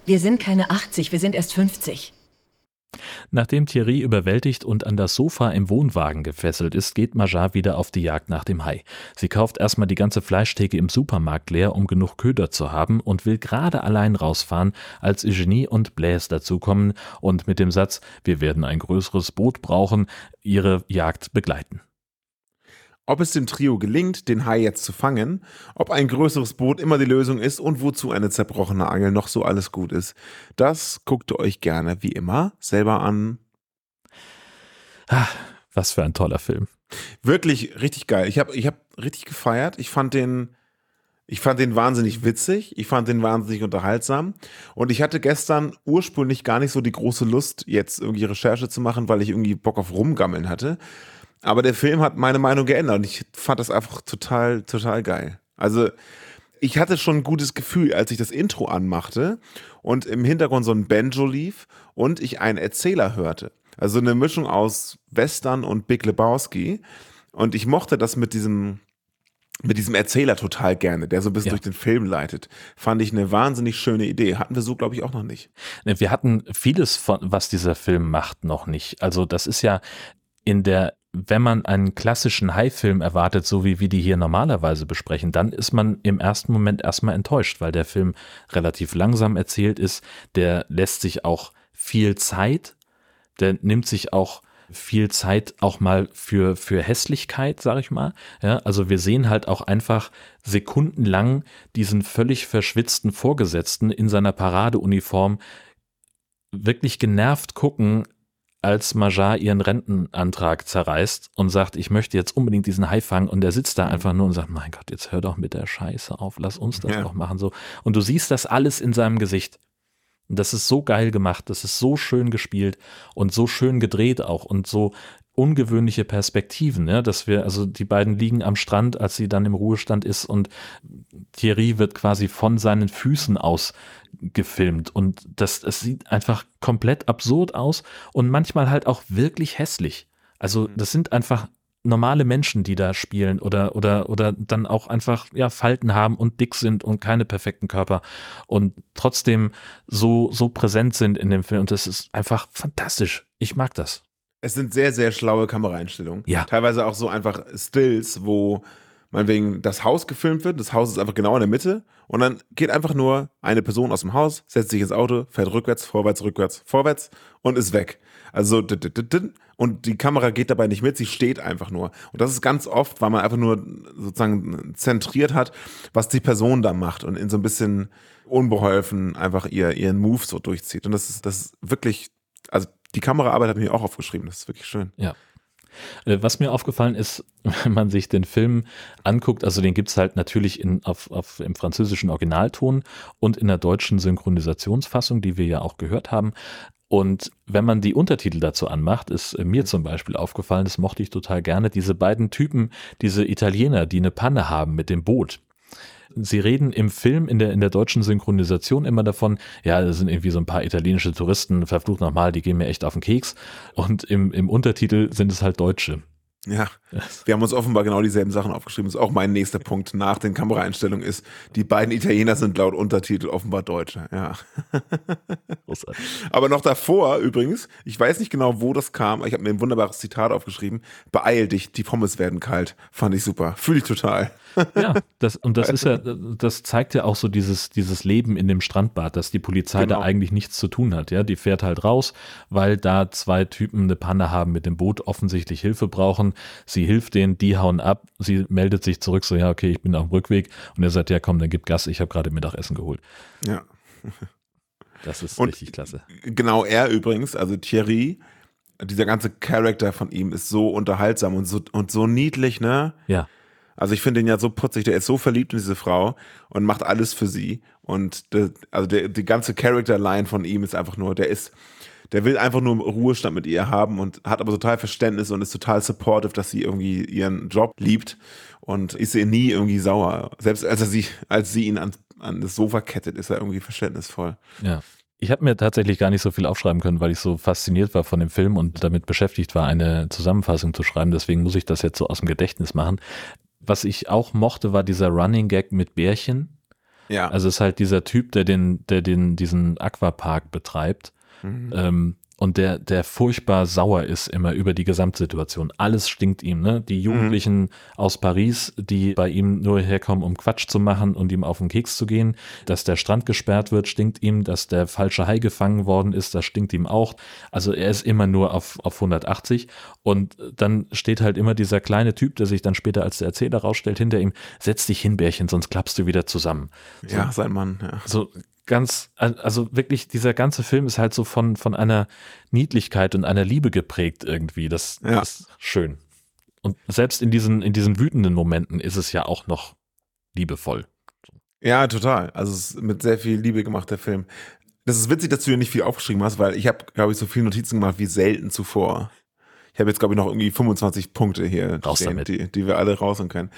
Wir sind keine 80, wir sind erst 50. Nachdem Thierry überwältigt und an das Sofa im Wohnwagen gefesselt ist, geht Majar wieder auf die Jagd nach dem Hai. Sie kauft erstmal die ganze Fleischtheke im Supermarkt leer, um genug Köder zu haben und will gerade allein rausfahren, als Eugenie und Blaise dazukommen und mit dem Satz, wir werden ein größeres Boot brauchen, ihre Jagd begleiten. Ob es dem Trio gelingt, den Hai jetzt zu fangen, ob ein größeres Boot immer die Lösung ist und wozu eine zerbrochene Angel noch so alles gut ist, das guckt ihr euch gerne wie immer selber an. Ah, was für ein toller Film. Wirklich richtig geil. Ich habe ich hab richtig gefeiert. Ich fand den, ich fand den wahnsinnig witzig. Ich fand den wahnsinnig unterhaltsam. Und ich hatte gestern ursprünglich gar nicht so die große Lust, jetzt irgendwie Recherche zu machen, weil ich irgendwie Bock auf Rumgammeln hatte. Aber der Film hat meine Meinung geändert und ich fand das einfach total, total geil. Also ich hatte schon ein gutes Gefühl, als ich das Intro anmachte und im Hintergrund so ein Banjo lief und ich einen Erzähler hörte. Also eine Mischung aus Western und Big Lebowski. Und ich mochte das mit diesem, mit diesem Erzähler total gerne, der so ein bisschen Ja. durch den Film leitet. Fand ich eine wahnsinnig schöne Idee. Hatten wir so, glaube ich, auch noch nicht. Wir hatten vieles von, was dieser Film macht, noch nicht. Also das ist ja in der, wenn man einen klassischen Hai-Film erwartet, so wie wir die hier normalerweise besprechen, dann ist man im ersten Moment erstmal enttäuscht, weil der Film relativ langsam erzählt ist. Der lässt sich auch viel Zeit, der nimmt sich auch viel Zeit auch mal für, für Hässlichkeit, sag ich mal. Ja, also wir sehen halt auch einfach sekundenlang diesen völlig verschwitzten Vorgesetzten in seiner Paradeuniform wirklich genervt gucken, als Majar ihren Rentenantrag zerreißt und sagt, ich möchte jetzt unbedingt diesen Hai fangen und der sitzt da einfach nur und sagt, mein Gott, jetzt hör doch mit der Scheiße auf, lass uns das Ja. doch machen so. Und du siehst das alles in seinem Gesicht. Und das ist so geil gemacht, das ist so schön gespielt und so schön gedreht auch und so ungewöhnliche Perspektiven, ja, dass wir, also die beiden liegen am Strand, als sie dann im Ruhestand ist und Thierry wird quasi von seinen Füßen aus gefilmt und das, das sieht einfach komplett absurd aus und manchmal halt auch wirklich hässlich. Also das sind einfach normale Menschen, die da spielen oder oder oder dann auch einfach ja Falten haben und dick sind und keine perfekten Körper und trotzdem so so präsent sind in dem Film und das ist einfach fantastisch. Ich mag das. Es sind sehr, sehr schlaue Kameraeinstellungen. Ja. Teilweise auch so einfach Stills, wo meinetwegen das Haus gefilmt wird. Das Haus ist einfach genau in der Mitte. Und dann geht einfach nur eine Person aus dem Haus, setzt sich ins Auto, fährt rückwärts, vorwärts, rückwärts, vorwärts und ist weg. Also und die Kamera geht dabei nicht mit, sie steht einfach nur. Und das ist ganz oft, weil man einfach nur sozusagen zentriert hat, was die Person da macht und in so ein bisschen unbeholfen einfach ihr, ihren Move so durchzieht. Und das ist, das ist wirklich, also die Kameraarbeit hat mir auch aufgeschrieben. Das ist wirklich schön. Ja. Äh, Was mir aufgefallen ist, wenn man sich den Film anguckt, also den gibt's halt natürlich in, auf, auf, im französischen Originalton und in der deutschen Synchronisationsfassung, die wir ja auch gehört haben. Und wenn man die Untertitel dazu anmacht, ist äh, mir zum Beispiel aufgefallen, das mochte ich total gerne, diese beiden Typen, diese Italiener, die eine Panne haben mit dem Boot. Sie reden im Film, in der, in der deutschen Synchronisation immer davon, ja, das sind irgendwie so ein paar italienische Touristen, verflucht nochmal, die gehen mir echt auf den Keks. Und im, im Untertitel sind es halt Deutsche. Ja, wir haben uns offenbar genau dieselben Sachen aufgeschrieben. Das ist auch mein nächster Punkt nach den Kameraeinstellungen ist, die beiden Italiener sind laut Untertitel offenbar Deutsche. Ja. Großartig. Aber noch davor übrigens, ich weiß nicht genau, wo das kam, ich habe mir ein wunderbares Zitat aufgeschrieben. Beeil dich, die Pommes werden kalt. Fand ich super. Fühle ich total. Ja, das, und das ist ja, das zeigt ja auch so dieses, dieses Leben in dem Strandbad, dass die Polizei Genau. da eigentlich nichts zu tun hat. Ja, die fährt halt raus, weil da zwei Typen eine Panne haben mit dem Boot, offensichtlich Hilfe brauchen. Sie hilft denen, die hauen ab. Sie meldet sich zurück, so, ja, okay, ich bin auf dem Rückweg. Und er sagt, ja, komm, dann gib Gas, ich habe gerade Mittagessen geholt. Ja. Das ist Und- richtig klasse. Genau er übrigens, also Thierry, dieser ganze Charakter von ihm ist so unterhaltsam und so, und so niedlich, ne? Ja. Also ich finde ihn ja so putzig, der ist so verliebt in diese Frau und macht alles für sie. Und der, also der, die ganze Character-Line von ihm ist einfach nur, der ist, der will einfach nur Ruhestand mit ihr haben und hat aber total Verständnis und ist total supportive, dass sie irgendwie ihren Job liebt und ist ihr nie irgendwie sauer. Selbst als er sie, als sie ihn an, an das Sofa kettet, ist er irgendwie verständnisvoll. Ja. Ich habe mir tatsächlich gar nicht so viel aufschreiben können, weil ich so fasziniert war von dem Film und damit beschäftigt war, eine Zusammenfassung zu schreiben. Deswegen muss ich das jetzt so aus dem Gedächtnis machen. Was ich auch mochte, war dieser Running Gag mit Bärchen. Ja. Also es ist halt dieser Typ, der den, der den, diesen Aquapark betreibt. Ähm, und der, der furchtbar sauer ist immer über die Gesamtsituation. Alles stinkt ihm, ne? Die Jugendlichen aus Paris, die bei ihm nur herkommen, um Quatsch zu machen und ihm auf den Keks zu gehen. Dass der Strand gesperrt wird, stinkt ihm. Dass der falsche Hai gefangen worden ist, das stinkt ihm auch. Also er ist immer nur auf, auf 180. Und dann steht halt immer dieser kleine Typ, der sich dann später als der Erzähler rausstellt, hinter ihm, setz dich hin, Bärchen, sonst klappst du wieder zusammen. ja, sein Mann, ja. So ganz, also wirklich, dieser ganze Film ist halt so von, von einer Niedlichkeit und einer Liebe geprägt irgendwie. Das, Ja. das ist schön. Und selbst in diesen, in diesen wütenden Momenten ist es ja auch noch liebevoll. Ja, total. Also es ist mit sehr viel Liebe gemacht, der Film. Das ist witzig, dass du hier nicht viel aufgeschrieben hast, weil ich habe, glaube ich, so viele Notizen gemacht wie selten zuvor. Ich habe jetzt, glaube ich, noch irgendwie 25 Punkte hier Raus stehen, damit. die, die wir alle raushauen können.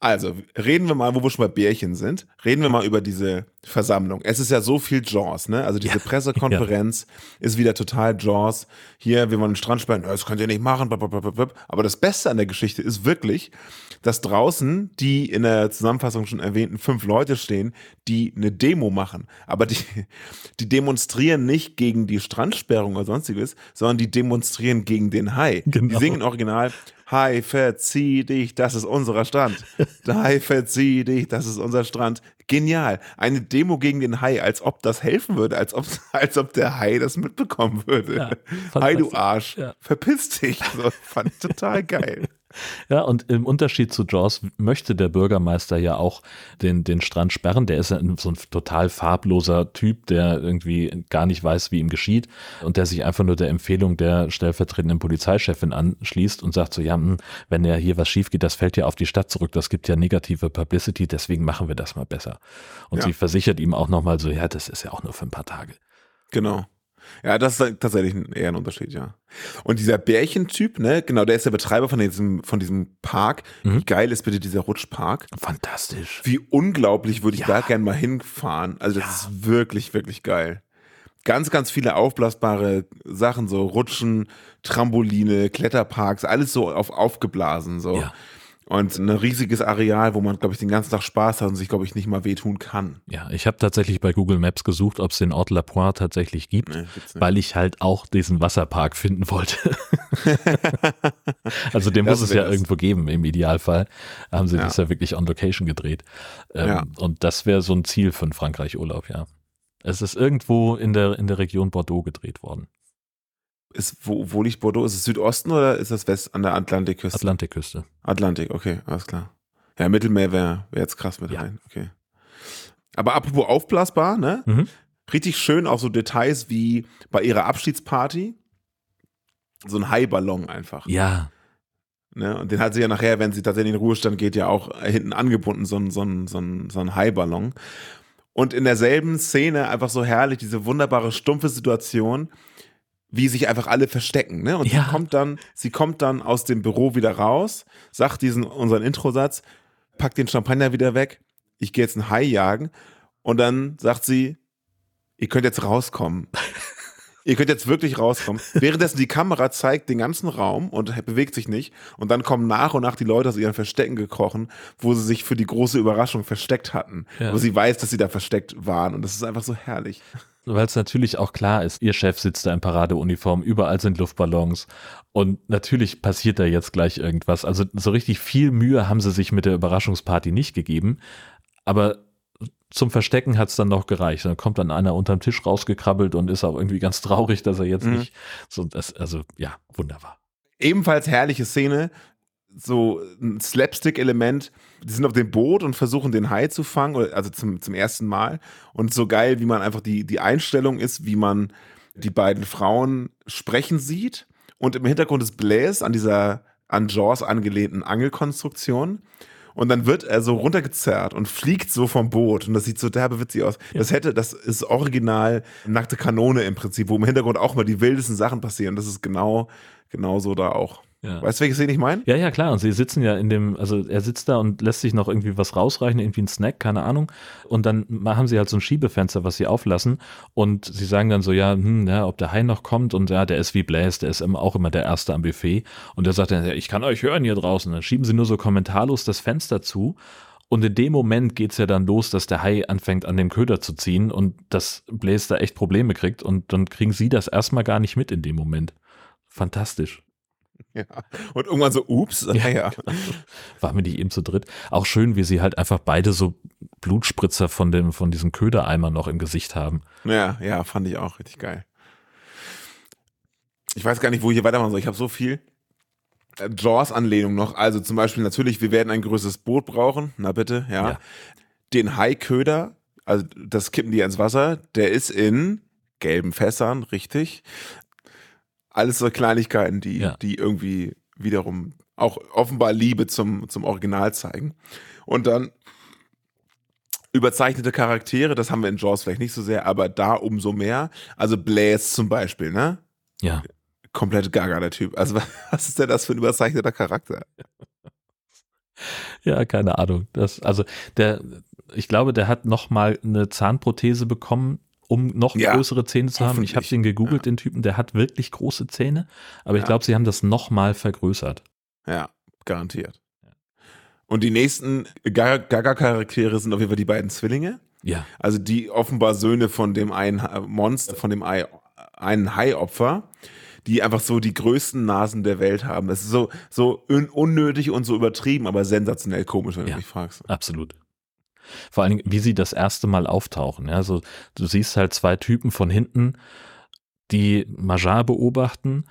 Also, reden wir mal, wo wir schon bei Bärchen sind, reden wir mal über diese Versammlung. Es ist ja so viel Jaws, ne? Also diese Pressekonferenz ist wieder total Jaws. Hier, wir wollen den Strand sperren, das könnt ihr nicht machen, aber das Beste an der Geschichte ist wirklich, dass draußen die in der Zusammenfassung schon erwähnten fünf Leute stehen, die eine Demo machen. Aber die, die demonstrieren nicht gegen die Strandsperrung oder sonstiges, sondern die demonstrieren gegen den Hai. Die Genau. singen original, Hai, verzieh dich, das ist unser Strand. Hai, verzieh dich, das ist unser Strand. Genial. Eine Demo gegen den Hai, als ob das helfen würde, als ob, als ob der Hai das mitbekommen würde. Ja, Hai, du. Arsch, Ja. verpiss dich. So, fand ich total geil. Ja, und im Unterschied zu Jaws möchte der Bürgermeister ja auch den, den Strand sperren. Der ist ja so ein total farbloser Typ, der irgendwie gar nicht weiß, wie ihm geschieht und der sich einfach nur der Empfehlung der stellvertretenden Polizeichefin anschließt und sagt so, ja, hm, wenn ja hier was schief geht, das fällt ja auf die Stadt zurück, das gibt ja negative Publicity, deswegen machen wir das mal besser. Und Ja. sie versichert ihm auch nochmal so, ja, das ist ja auch nur für ein paar Tage. Genau. Ja, das ist tatsächlich eher ein Unterschied, ja. Und dieser Bärchentyp, ne, genau, der ist der Betreiber von diesem, von diesem Park. Mhm. Wie geil ist bitte dieser Rutschpark? Fantastisch. Wie unglaublich würde ich Ja. da gerne mal hinfahren. Also das ist wirklich, wirklich geil. Ganz, ganz viele aufblasbare Sachen, so Rutschen, Trampoline, Kletterparks, alles so auf aufgeblasen, so. Ja. Und ein riesiges Areal, wo man, glaube ich, den ganzen Tag Spaß hat und sich, glaube ich, nicht mal wehtun kann. Ja, ich habe tatsächlich bei Google Maps gesucht, ob es den Ort La Pointe tatsächlich gibt, Nee, weil ich halt auch diesen Wasserpark finden wollte. also den Das muss es ja irgendwo geben, im Idealfall. Haben sie Ja. das ja wirklich on location gedreht. Ähm, Ja. Und das wäre so ein Ziel für einen Frankreich-Urlaub, ja. Es ist irgendwo in der, in der Region Bordeaux gedreht worden. Ist, wo, wo liegt Bordeaux? Ist es Südosten oder ist das West an der Atlantikküste? Atlantikküste. Atlantik, okay, alles klar. Ja, Mittelmeer wäre wär jetzt krass mit Ja. rein, okay. Aber apropos aufblasbar, ne? Mhm. Richtig schön auch so Details wie bei ihrer Abschiedsparty. So ein Haiballon einfach. Ja, Ne? Und den hat sie ja nachher, wenn sie tatsächlich in den Ruhestand geht, ja auch hinten angebunden, so ein, so ein, so ein, so ein Haiballon. Und in derselben Szene einfach so herrlich, diese wunderbare, stumpfe Situation, wie sich einfach alle verstecken. Ne? Und Ja. sie kommt dann, sie kommt dann aus dem Büro wieder raus, sagt diesen unseren Introsatz, packt den Champagner wieder weg, ich gehe jetzt ein Hai jagen. Und dann sagt sie, ihr könnt jetzt rauskommen. Ihr könnt jetzt wirklich rauskommen. Währenddessen die Kamera zeigt den ganzen Raum und bewegt sich nicht. Und dann kommen nach und nach die Leute aus ihren Verstecken gekrochen, wo sie sich für die große Überraschung versteckt hatten. Ja. Wo sie weiß, dass sie da versteckt waren. Und das ist einfach so herrlich. Weil es natürlich auch klar ist, ihr Chef sitzt da in Paradeuniform, überall sind Luftballons und natürlich passiert da jetzt gleich irgendwas. Also so richtig viel Mühe haben sie sich mit der Überraschungsparty nicht gegeben, aber zum Verstecken hat es dann noch gereicht. Dann kommt dann einer unterm Tisch rausgekrabbelt und ist auch irgendwie ganz traurig, dass er jetzt Mhm. nicht so, das, also ja, wunderbar. Ebenfalls herrliche Szene. So ein Slapstick-Element. Die sind auf dem Boot und versuchen den Hai zu fangen, oder- also zum, zum ersten Mal. Und so geil, wie man einfach die, die Einstellung ist, wie man die beiden Frauen sprechen sieht. Und im Hintergrund ist Blaze an dieser an Jaws angelehnten Angelkonstruktion. Und dann wird er so runtergezerrt und fliegt so vom Boot. Und das sieht so derbe witzig aus. Das hätte, das ist original nackte Kanone im Prinzip, wo im Hintergrund auch mal die wildesten Sachen passieren. Das ist genau, genau so da auch. Ja. Weißt du, welche Szene ich meine? Ja, ja, klar. Und sie sitzen ja in dem, also er sitzt da und lässt sich noch irgendwie was rausreichen, irgendwie ein Snack, keine Ahnung. Und dann haben sie halt so ein Schiebefenster, was sie auflassen. Und sie sagen dann so, ja, hm, ja, ob der Hai noch kommt. Und ja, der ist wie Blaze, der ist immer, auch immer der Erste am Buffet. Und er sagt dann, ja, ich kann euch hören hier draußen. Dann schieben sie nur so kommentarlos das Fenster zu. Und in dem Moment geht's ja dann los, dass der Hai anfängt an dem Köder zu ziehen und dass Blaze da echt Probleme kriegt. Und dann kriegen sie das erstmal gar nicht mit in dem Moment. Fantastisch. Ja. Und irgendwann so, ups, ja, ja. Waren wir nicht eben zu dritt? Auch schön, wie sie halt einfach beide so Blutspritzer von dem, von diesem Ködereimer noch im Gesicht haben. Ja, ja, fand ich auch richtig geil. Ich weiß gar nicht, wo ich hier weitermachen soll. Ich habe so viel. Äh, Jaws-Anlehnung noch. Also zum Beispiel natürlich, wir werden ein größeres Boot brauchen. Na bitte, ja. Ja. Den Haiköder, also das kippen die ins Wasser, der ist in gelben Fässern, richtig. Alles so Kleinigkeiten, die, Ja. die irgendwie wiederum auch offenbar Liebe zum, zum Original zeigen. Und dann überzeichnete Charaktere, das haben wir in Jaws vielleicht nicht so sehr, aber da umso mehr. Also Blaze zum Beispiel, ne? Ja. Komplett gaga, der Typ. Also was ist denn das für ein überzeichneter Charakter? Ja, keine Ahnung. Das, also der, ich glaube, der hat noch mal eine Zahnprothese bekommen, um noch Ja, größere Zähne zu haben. Ich habe den gegoogelt, den Typen, der hat wirklich große Zähne, aber ich Ja. glaube, sie haben das noch mal vergrößert. Ja, garantiert. Und die nächsten Gaga- Gaga-Charaktere sind auf jeden Fall die beiden Zwillinge. Ja, Also die offenbar Söhne von dem einen Monster, von dem Ei, einen Hai-Opfer, die einfach so die größten Nasen der Welt haben. Das ist so, so un unnötig und so übertrieben, aber sensationell komisch, wenn Ja. du mich fragst. absolut. Vor Dingen, wie sie das erste Mal auftauchen. Ja, so, du siehst halt zwei Typen von hinten, die Majar beobachten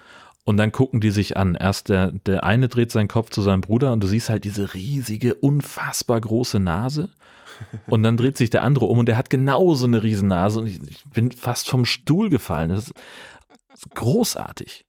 und dann gucken die sich an. Erst der, der eine dreht seinen Kopf zu seinem Bruder und du siehst halt diese riesige, unfassbar große Nase. Und dann dreht sich der andere um und der hat genauso eine riesen Nase und ich, ich bin fast vom Stuhl gefallen. Das ist großartig.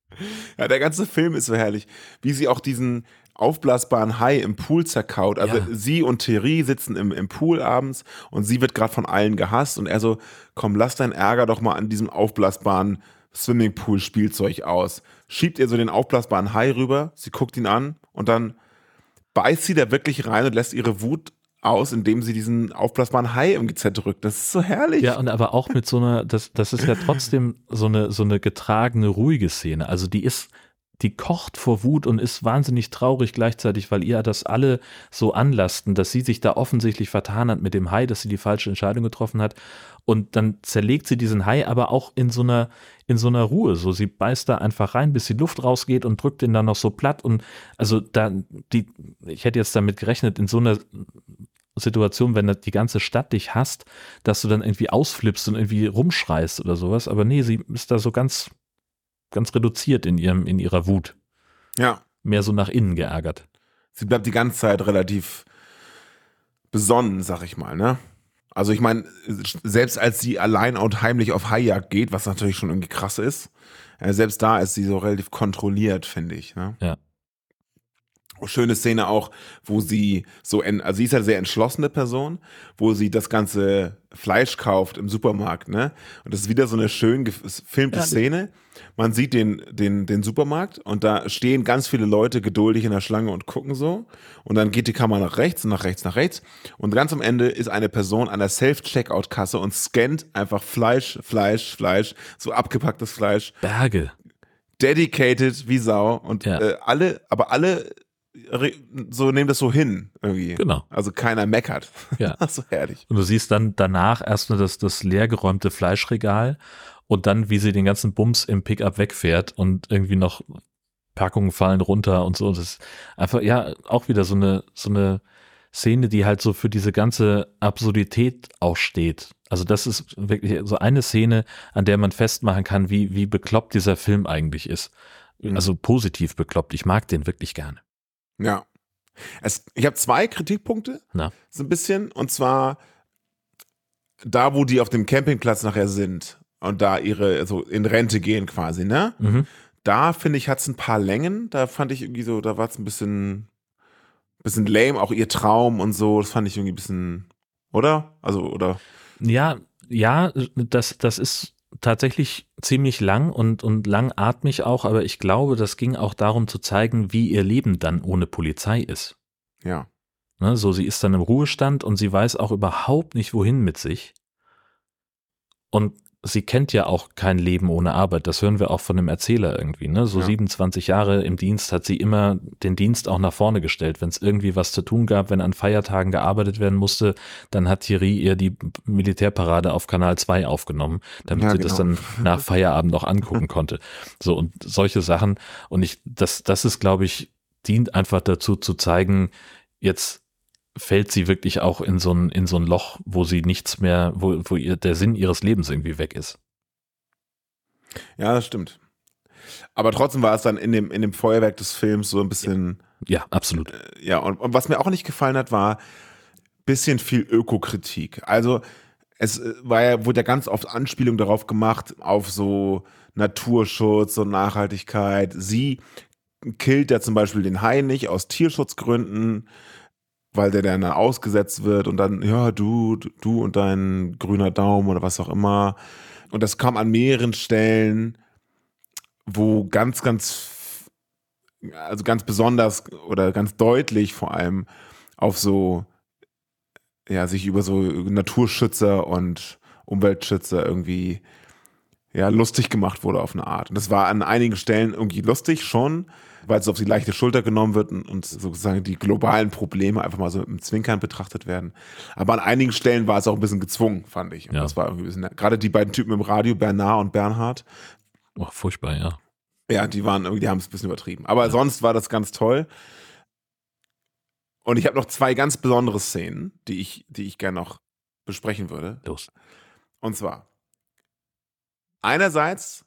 Ja, der ganze Film ist so herrlich, wie sie auch diesen aufblasbaren Hai im Pool zerkaut. Also Ja. sie und Thierry sitzen im, im Pool abends und sie wird gerade von allen gehasst und er so, komm, lass deinen Ärger doch mal an diesem aufblasbaren Swimmingpool-Spielzeug aus. Schiebt ihr so den aufblasbaren Hai rüber, sie guckt ihn an und dann beißt sie da wirklich rein und lässt ihre Wut aus, indem sie diesen aufblasbaren Hai im zerdrückt. Das ist so herrlich. Ja, und aber auch mit so einer, das, das ist ja trotzdem so eine, so eine getragene, ruhige Szene. Also die ist, die kocht vor Wut und ist wahnsinnig traurig gleichzeitig, weil ihr das alle so anlasten, dass sie sich da offensichtlich vertan hat mit dem Hai, dass sie die falsche Entscheidung getroffen hat. Und dann zerlegt sie diesen Hai aber auch in so einer, in so einer Ruhe. So, sie beißt da einfach rein, bis die Luft rausgeht und drückt den dann noch so platt. Und also da, die, ich hätte jetzt damit gerechnet, in so einer Situation, wenn die ganze Stadt dich hasst, dass du dann irgendwie ausflippst und irgendwie rumschreist oder sowas. Aber nee, sie ist da so ganz, ganz reduziert in ihrem, in ihrer Wut. ja. Mehr so nach innen geärgert. sie bleibt die ganze Zeit relativ besonnen, sag ich mal, ne? Also ich meine, selbst als sie allein und heimlich auf Haijagd geht, was natürlich schon irgendwie krass ist, äh, selbst da ist sie so relativ kontrolliert, finde ich. Ne? Ja. Schöne Szene auch, wo sie so, en, also sie ist ja eine sehr entschlossene Person, wo sie das ganze Fleisch kauft im Supermarkt, ne? Und das ist wieder so eine schön gefilmte Szene. Man sieht den, den, den Supermarkt und da stehen ganz viele Leute geduldig in der Schlange und gucken so. Und dann geht die Kamera nach rechts, nach rechts, nach rechts. Und ganz am Ende ist eine Person an der Self-Checkout-Kasse und scannt einfach Fleisch, Fleisch, Fleisch, so abgepacktes Fleisch. Berge. Dedicated wie Sau. Und Ja. äh, alle, aber alle so nehmen das so hin irgendwie. Genau. Also keiner meckert. Ja. so herrlich. Und du siehst dann danach erstmal das, das leergeräumte Fleischregal und dann, wie sie den ganzen Bums im Pickup wegfährt und irgendwie noch Packungen fallen runter und so. Das ist einfach, ja, auch wieder so eine, so eine Szene, die halt so für diese ganze Absurdität auch steht. Also das ist wirklich so eine Szene, an der man festmachen kann, wie, wie bekloppt dieser Film eigentlich ist. Also positiv bekloppt. Ich mag den wirklich gerne. Ja. Es, ich habe zwei Kritikpunkte. Na. So ein bisschen. Und zwar da, wo die auf dem Campingplatz nachher sind und da ihre, so in Rente gehen quasi, ne? Mhm. Da finde ich, hat es ein paar Längen. Da fand ich irgendwie so, da war es ein bisschen, bisschen lame, auch ihr Traum und so. Das fand ich irgendwie ein bisschen, oder? Also, oder? Ja, ja, das, das ist tatsächlich ziemlich lang und, und langatmig auch, aber ich glaube, das ging auch darum zu zeigen, wie ihr Leben dann ohne Polizei ist. Ja. Ne, so, sie ist dann im Ruhestand und sie weiß auch überhaupt nicht, wohin mit sich. Und sie kennt ja auch kein Leben ohne Arbeit. Das hören wir auch von dem Erzähler irgendwie. Ne? So Ja. 27 Jahre im Dienst hat sie immer den Dienst auch nach vorne gestellt. Wenn es irgendwie was zu tun gab, wenn an Feiertagen gearbeitet werden musste, dann hat Thierry ihr die Militärparade auf Kanal 2 aufgenommen, damit Ja, sie das genau. dann nach Feierabend noch angucken konnte. So und solche Sachen. Und ich, das, das ist, glaube ich, dient einfach dazu zu zeigen, jetzt fällt sie wirklich auch in so ein, in so ein Loch, wo sie nichts mehr, wo, wo ihr der Sinn ihres Lebens irgendwie weg ist. Ja, das stimmt. Aber trotzdem war es dann in dem, in dem Feuerwerk des Films so ein bisschen, Ja, absolut. ja, und, und was mir auch nicht gefallen hat, war bisschen viel Ökokritik. Also es äh, war ja, wurde ja ganz oft Anspielung darauf gemacht, auf so Naturschutz und Nachhaltigkeit. Sie killt ja zum Beispiel den Hai nicht aus Tierschutzgründen, weil der dann ausgesetzt wird und dann, ja, du, du und dein grüner Daumen oder was auch immer. Und das kam an mehreren Stellen, wo ganz, ganz, also ganz besonders oder ganz deutlich vor allem auf so, ja, sich über so Naturschützer und Umweltschützer irgendwie, ja, lustig gemacht wurde auf eine Art. Und das war an einigen Stellen irgendwie lustig schon, weil es auf die leichte Schulter genommen wird und, und sozusagen die globalen Probleme einfach mal so mit dem Zwinkern betrachtet werden. Aber an einigen Stellen war es auch ein bisschen gezwungen, fand ich. Und Ja. das war irgendwie ein bisschen, gerade die beiden Typen im Radio, Bernard und Bernhard, Oh, furchtbar, ja. ja, die waren irgendwie, die haben es ein bisschen übertrieben. Aber sonst war das ganz toll. Und ich habe noch zwei ganz besondere Szenen, die ich, die ich gerne noch besprechen würde. Los. Und zwar einerseits,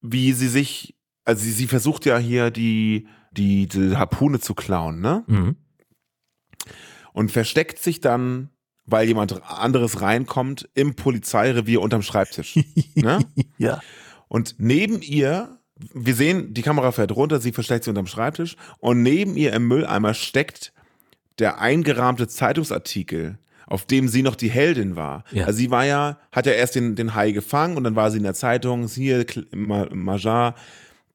wie sie sich, also sie, sie versucht ja hier die, die, die Harpune zu klauen, ne? Mhm. Und versteckt sich dann, weil jemand anderes reinkommt, im Polizeirevier unterm Schreibtisch. ne? Ja. Und neben ihr, wir sehen, die Kamera fährt runter, sie versteckt sich unterm Schreibtisch und neben ihr im Mülleimer steckt der eingerahmte Zeitungsartikel, auf dem sie noch die Heldin war. Ja. Also sie war ja, hat ja erst den, den Hai gefangen und dann war sie in der Zeitung, hier, Majar,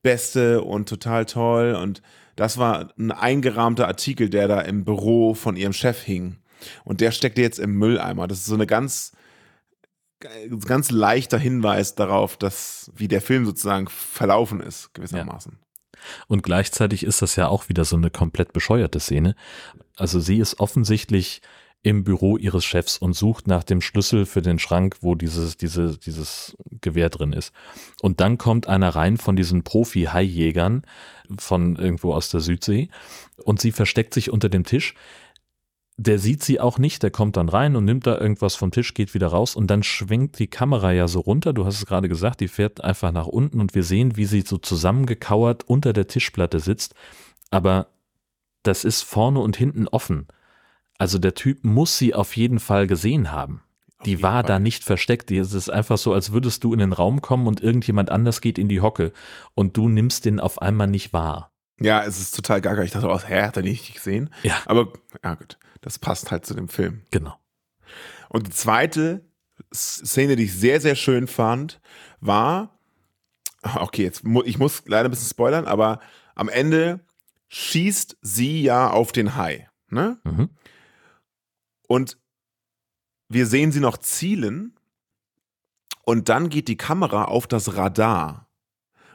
Beste und total toll und das war ein eingerahmter Artikel, der da im Büro von ihrem Chef hing. Und der steckte jetzt im Mülleimer. Das ist so eine ganz, ganz leichter Hinweis darauf, dass wie der Film sozusagen verlaufen ist, gewissermaßen. Und gleichzeitig ist das ja auch wieder so eine komplett bescheuerte Szene. Also sie ist offensichtlich im Büro ihres Chefs und sucht nach dem Schlüssel für den Schrank, wo dieses, diese, dieses Gewehr drin ist. Und dann kommt einer rein von diesen Profi-Haijägern von irgendwo aus der Südsee und sie versteckt sich unter dem Tisch. Der sieht sie auch nicht, der kommt dann rein und nimmt da irgendwas vom Tisch, geht wieder raus und dann schwenkt die Kamera ja so runter, du hast es gerade gesagt, die fährt einfach nach unten und wir sehen, wie sie so zusammengekauert unter der Tischplatte sitzt, aber das ist vorne und hinten offen. Also der Typ muss sie auf jeden Fall gesehen haben. Die war Fall. da nicht versteckt. Es ist einfach so, als würdest du in den Raum kommen und irgendjemand anders geht in die Hocke und du nimmst den auf einmal nicht wahr. Ja, es ist total gaga. Ich dachte auch, hä, hat er nicht gesehen? Ja. Aber, ja gut, das passt halt zu dem Film. Genau. Und die zweite Szene, die ich sehr, sehr schön fand, war, okay, jetzt, mu- ich muss leider ein bisschen spoilern, aber am Ende schießt sie ja auf den Hai, ne? Mhm. Und wir sehen sie noch zielen und dann geht die Kamera auf das Radar.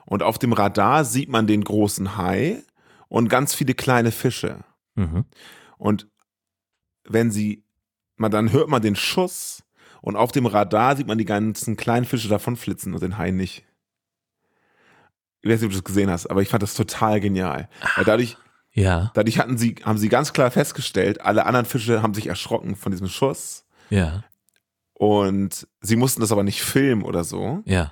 Und auf dem Radar sieht man den großen Hai und ganz viele kleine Fische. Mhm. Und wenn sie, man, dann hört man den Schuss und auf dem Radar sieht man die ganzen kleinen Fische davon flitzen und den Hai nicht. Ich weiß nicht, ob du das gesehen hast, aber ich fand das total genial. Weil dadurch, Ja, dadurch hatten sie, haben sie ganz klar festgestellt, alle anderen Fische haben sich erschrocken von diesem Schuss ja, und sie mussten das aber nicht filmen oder so. ja.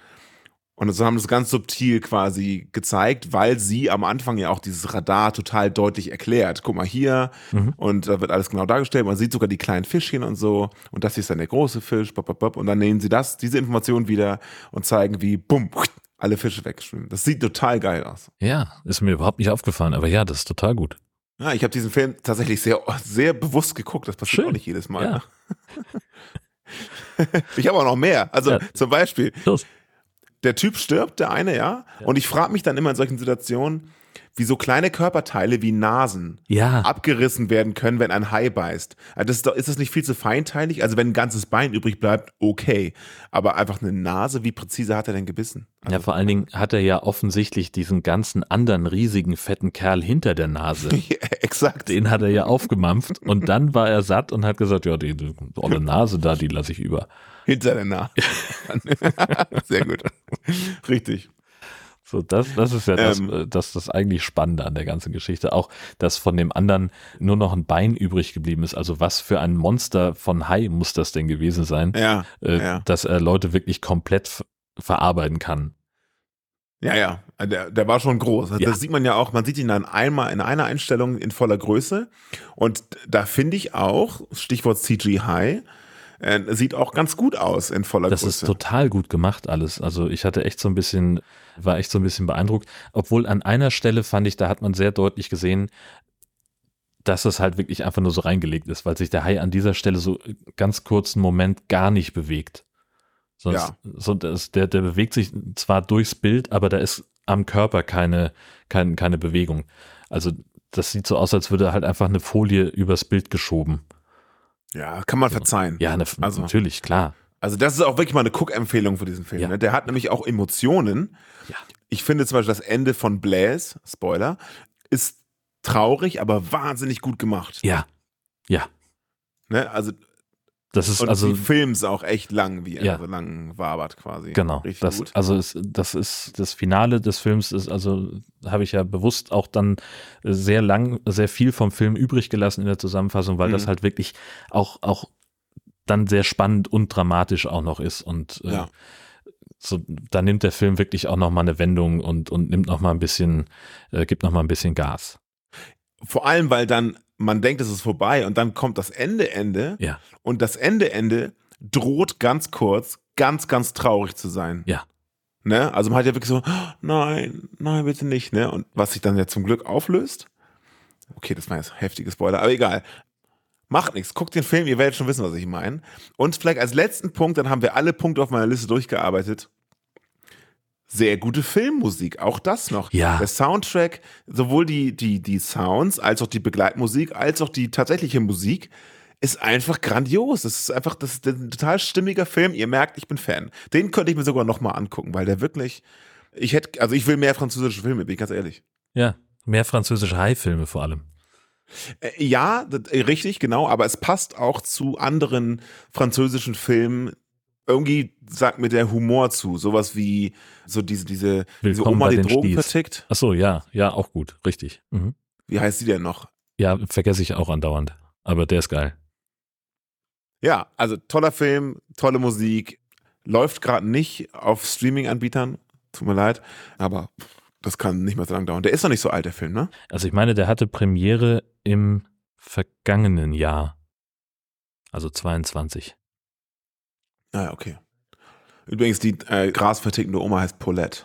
Und so haben es ganz subtil quasi gezeigt, weil sie am Anfang ja auch dieses Radar total deutlich erklärt. Guck mal hier Mhm. und da wird alles genau dargestellt. Man sieht sogar die kleinen Fischchen und so. Und das hier ist dann der große Fisch. Bop, bop, bop. Und dann nehmen sie das, diese Information wieder und zeigen, wie bumm, alle Fische wegschwimmen. Das sieht total geil aus. Ja, ist mir überhaupt nicht aufgefallen, aber ja, das ist total gut. Ja, ich habe diesen Film tatsächlich sehr, sehr bewusst geguckt. Das passiert Schön. auch nicht jedes Mal. Ja. Ich habe auch noch mehr. Also Ja. zum Beispiel, Los. der Typ stirbt, der eine, ja. Und ich frage mich dann immer in solchen Situationen, wie so kleine Körperteile wie Nasen Ja, abgerissen werden können, wenn ein Hai beißt. Also das ist, doch, ist das nicht viel zu feinteilig? Also wenn ein ganzes Bein übrig bleibt, okay. Aber einfach eine Nase, wie präzise hat er denn gebissen? ja, vor allen Dingen hat er ja offensichtlich diesen ganzen anderen riesigen fetten Kerl hinter der Nase. Ja, exakt. Den hat er ja aufgemampft und dann war er satt und hat gesagt, ja, die, die olle Nase da, die lasse ich über. Hinter der Nase. Sehr gut. Richtig. So, das, das ist ja das, Ähm. äh, das, das eigentlich Spannende an der ganzen Geschichte. Auch, dass von dem anderen nur noch ein Bein übrig geblieben ist. Also was für ein Monster von Hai muss das denn gewesen sein, Ja, äh, ja. dass er Leute wirklich komplett ver- verarbeiten kann. Ja, ja, der, der war schon groß. Ja. Das sieht man ja auch, man sieht ihn dann einmal in einer Einstellung in voller Größe. Und da finde ich auch, Stichwort CGI, äh, sieht auch ganz gut aus in voller Das ist Größe. total gut gemacht alles. Also ich hatte echt so ein bisschen, war echt so ein bisschen beeindruckt. Obwohl an einer Stelle fand ich, da hat man sehr deutlich gesehen, dass es halt wirklich einfach nur so reingelegt ist, weil sich der Hai an dieser Stelle so ganz kurzen Moment gar nicht bewegt. Sonst, Ja. so, das, der, der bewegt sich zwar durchs Bild, aber da ist am Körper keine, keine, keine Bewegung. Also das sieht so aus, als würde halt einfach eine Folie übers Bild geschoben. Ja, kann man verzeihen. Ja, ne, Also- natürlich, klar. Also das ist auch wirklich mal eine Cook-Empfehlung für diesen Film. Ja. Ne? Der hat nämlich auch Emotionen. Ja. Ich finde zum Beispiel das Ende von Blaze, Spoiler, ist traurig, aber wahnsinnig gut gemacht. Ja, ja. Ne? Also, Das ist und also die Films auch echt lang, wie er Ja. so lang wabert quasi. Genau. Richtig Das, gut. also ist, das ist das Finale des Films ist also habe ich ja bewusst auch dann sehr lang, sehr viel vom Film übrig gelassen in der Zusammenfassung, weil das Mhm. halt wirklich auch auch dann sehr spannend und dramatisch auch noch ist und äh, Ja. so da nimmt der Film wirklich auch noch mal eine Wendung und und nimmt noch mal ein bisschen äh, gibt noch mal ein bisschen Gas. Vor allem, weil dann man denkt, es ist vorbei und dann kommt das Ende, Ende Ja. und das Ende, Ende droht ganz kurz, ganz, ganz traurig zu sein. Ja. Ne? Also man hat ja wirklich so, "Oh, nein, nein, bitte nicht, ne? Und was sich dann ja zum Glück auflöst. Okay, das war jetzt heftige Spoiler, aber egal. Macht nichts, guckt den Film, ihr werdet schon wissen, was ich meine. Und vielleicht als letzten Punkt, dann haben wir alle Punkte auf meiner Liste durchgearbeitet. Sehr gute Filmmusik, auch das noch. Ja. Der Soundtrack, sowohl die, die, die Sounds, als auch die Begleitmusik, als auch die tatsächliche Musik, ist einfach grandios. Das ist einfach, das ist ein total stimmiger Film. Ihr merkt, ich bin Fan. Den könnte ich mir sogar nochmal angucken, weil der wirklich, ich hätte, also ich will mehr französische Filme, bin ich ganz ehrlich. Ja, mehr französische Hai-Filme vor allem. Äh, Ja, äh, richtig, genau, aber es passt auch zu anderen französischen Filmen. Irgendwie sagt mir der Humor zu. Sowas wie so diese, diese, diese Oma, die Drogen Sties. vertickt. Ach so, ja, ja, auch gut, richtig. Mhm. Wie heißt die denn noch? Ja, vergesse ich auch andauernd, aber der ist geil. Ja, also toller Film, tolle Musik. Läuft gerade nicht auf Streaming-Anbietern. Tut mir leid, aber das kann nicht mehr so lange dauern. Der ist noch nicht so alt, der Film, ne? Also ich meine, der hatte Premiere im vergangenen Jahr. Also 22. Ah, ja, okay. Übrigens, die äh, grasvertickende Oma heißt Paulette.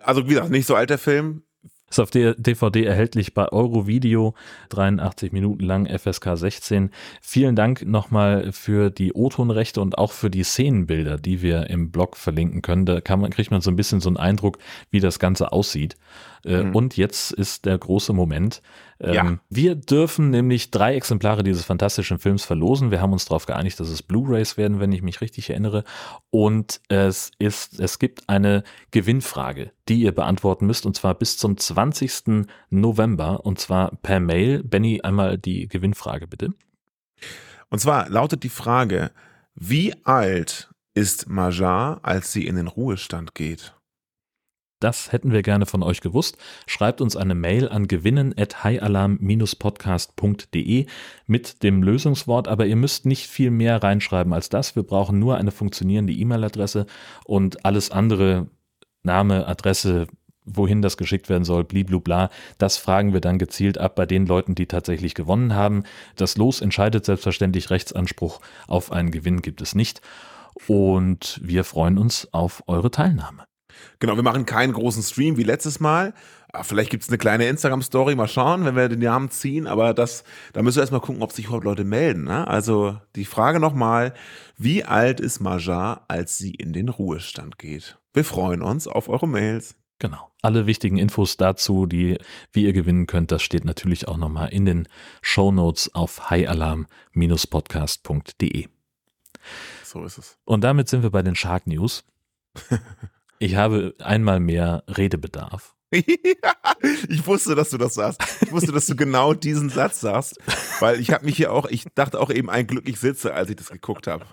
Also, wie gesagt, nicht so alt der Film. Ist auf der DVD erhältlich bei Eurovideo, 83 Minuten lang, FSK 16. Vielen Dank nochmal für die O-Ton-Rechte und auch für die Szenenbilder, die wir im Blog verlinken können. Da kann man, kriegt man so ein bisschen so einen Eindruck, wie das Ganze aussieht. Äh, Mhm. Und jetzt ist der große Moment. Ähm, Ja. Wir dürfen nämlich drei Exemplare dieses fantastischen Films verlosen. Wir haben uns darauf geeinigt, dass es Blu-rays werden, wenn ich mich richtig erinnere. Und es ist, es gibt eine Gewinnfrage, die ihr beantworten müsst, und zwar bis zum 20. November, und zwar per Mail. Benny, einmal die Gewinnfrage bitte. Und zwar lautet die Frage, wie alt ist Majar, als sie in den Ruhestand geht? Das hätten wir gerne von euch gewusst. Schreibt uns eine Mail an gewinnen at highalarm-podcast.de mit dem Lösungswort, aber ihr müsst nicht viel mehr reinschreiben als das. Wir brauchen nur eine funktionierende E-Mail-Adresse und alles andere, Name, Adresse, wohin das geschickt werden soll, bliblubla, das fragen wir dann gezielt ab bei den Leuten, die tatsächlich gewonnen haben. Das Los entscheidet selbstverständlich, Rechtsanspruch auf einen Gewinn gibt es nicht. Und wir freuen uns auf eure Teilnahme. Genau, wir machen keinen großen Stream wie letztes Mal. Ah, Vielleicht gibt es eine kleine Instagram-Story, mal schauen, wenn wir den Namen ziehen, aber das, da müssen wir erstmal gucken, ob sich überhaupt Leute melden. Ne? Also die Frage nochmal, wie alt ist Majar, als sie in den Ruhestand geht? Wir freuen uns auf eure Mails. Genau. Alle wichtigen Infos dazu, die, wie ihr gewinnen könnt, das steht natürlich auch nochmal in den Show Notes auf highalarm-podcast.de. So ist es. Und damit sind wir bei den Shark News. Ich habe einmal mehr Redebedarf. ich wusste, dass du das sagst. Ich wusste, dass du genau diesen Satz sagst, weil ich habe mich hier auch, ich dachte auch eben ein Glück, ich sitze, als ich das geguckt habe.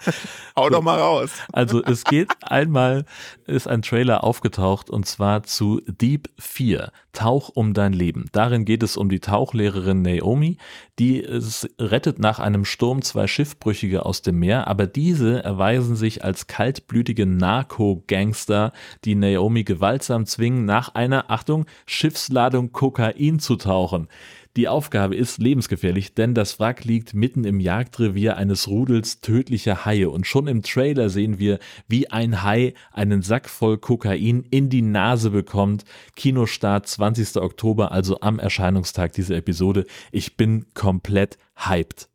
Hau doch mal raus. Also es geht einmal, ist ein Trailer aufgetaucht und zwar zu Deep 4, Tauch um dein Leben. Darin geht es um die Tauchlehrerin Naomi, die es rettet nach einem Sturm zwei Schiffbrüchige aus dem Meer, aber diese erweisen sich als kaltblütige Narco-Gangster, die Naomi gewaltsam zwingen, nach einer, Achtung, Schiffsladung Kokain zu tauchen. Die Aufgabe ist lebensgefährlich, denn das Wrack liegt mitten im Jagdrevier eines Rudels tödlicher Haie und schon im Trailer sehen wir, wie ein Hai einen Sack voll Kokain in die Nase bekommt. Kinostart 20. Oktober, also am Erscheinungstag dieser Episode. Ich bin komplett hyped.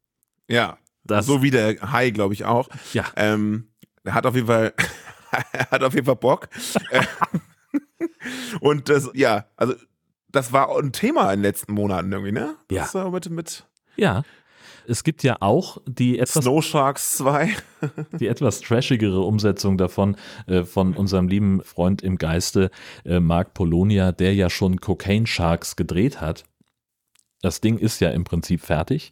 Ja, Das- so wie der Hai, glaube ich auch. Ja. Ähm, er hat auf jeden Fall, er hat auf jeden Fall Bock. Und das, ja, also das war ein Thema in den letzten Monaten irgendwie, ne? Ja. Das war mit, mit Ja. Es gibt ja auch die etwas Snow Sharks 2. die etwas trashigere Umsetzung davon äh, von unserem lieben Freund im Geiste, äh, Mark Polonia, der ja schon Cocaine Sharks gedreht hat. Das Ding ist ja im Prinzip fertig.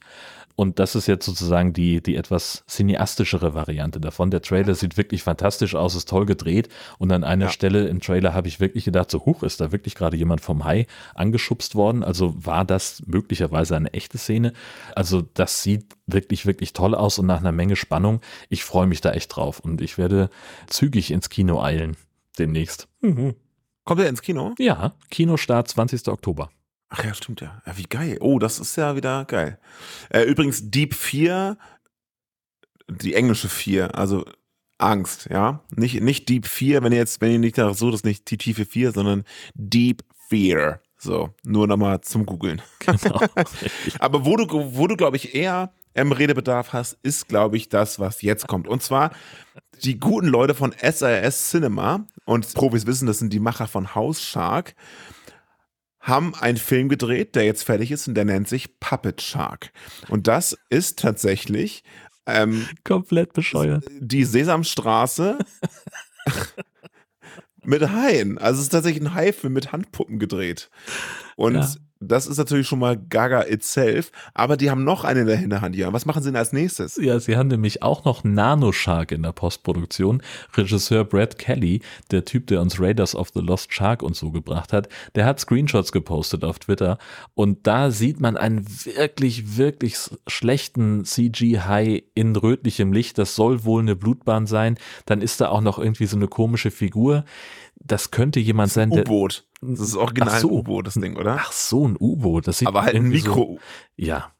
Und das ist jetzt sozusagen die, die etwas cineastischere Variante davon. Der Trailer sieht wirklich fantastisch aus, ist toll gedreht. Und an einer Ja. Stelle im Trailer habe ich wirklich gedacht, so huch, ist da wirklich gerade jemand vom Hai angeschubst worden? Also war das möglicherweise eine echte Szene? Also das sieht wirklich, wirklich toll aus und nach einer Menge Spannung. Ich freue mich da echt drauf und ich werde zügig ins Kino eilen demnächst. Kommt er ins Kino? Ja, Kinostart 20. Oktober. Ach ja, stimmt ja. Ja, wie geil. Oh, das ist ja wieder geil. Äh, übrigens, Deep 4, die englische 4, also Angst, ja. Nicht, nicht Deep 4, wenn ihr jetzt, wenn ihr nicht danach sucht, ist nicht die tiefe 4, sondern Deep Fear. So, nur nochmal zum Googeln. Genau. Aber wo du, wo du glaube ich, eher ähm, Redebedarf hast, ist, glaube ich, das, was jetzt kommt. Und zwar die guten Leute von SRS Cinema und Profis wissen, das sind die Macher von House Shark, haben einen Film gedreht, der jetzt fertig ist und der nennt sich Puppet Shark. Und das ist tatsächlich ähm, Komplett bescheuert. die Sesamstraße mit Haien. Also es ist tatsächlich ein Haifilm mit Handpuppen gedreht. Und Ja. Das ist natürlich schon mal Gaga itself. Aber die haben noch einen in der Hinterhand hier. Was machen sie denn als nächstes? Ja, sie haben nämlich auch noch Nanoshark in der Postproduktion. Regisseur Brad Kelly, der Typ, der uns Raiders of the Lost Shark und so gebracht hat, der hat Screenshots gepostet auf Twitter und da sieht man einen wirklich, wirklich schlechten CG-High in rötlichem Licht. Das soll wohl eine Blutbahn sein. Dann ist da auch noch irgendwie so eine komische Figur. Das könnte jemand sein, der. U-Boot. Das ist original Ach so. ein U-Boot, das Ding, oder? Ach so, ein U-Boot. Das sieht Aber halt ein irgendwie so- Mikro. ja.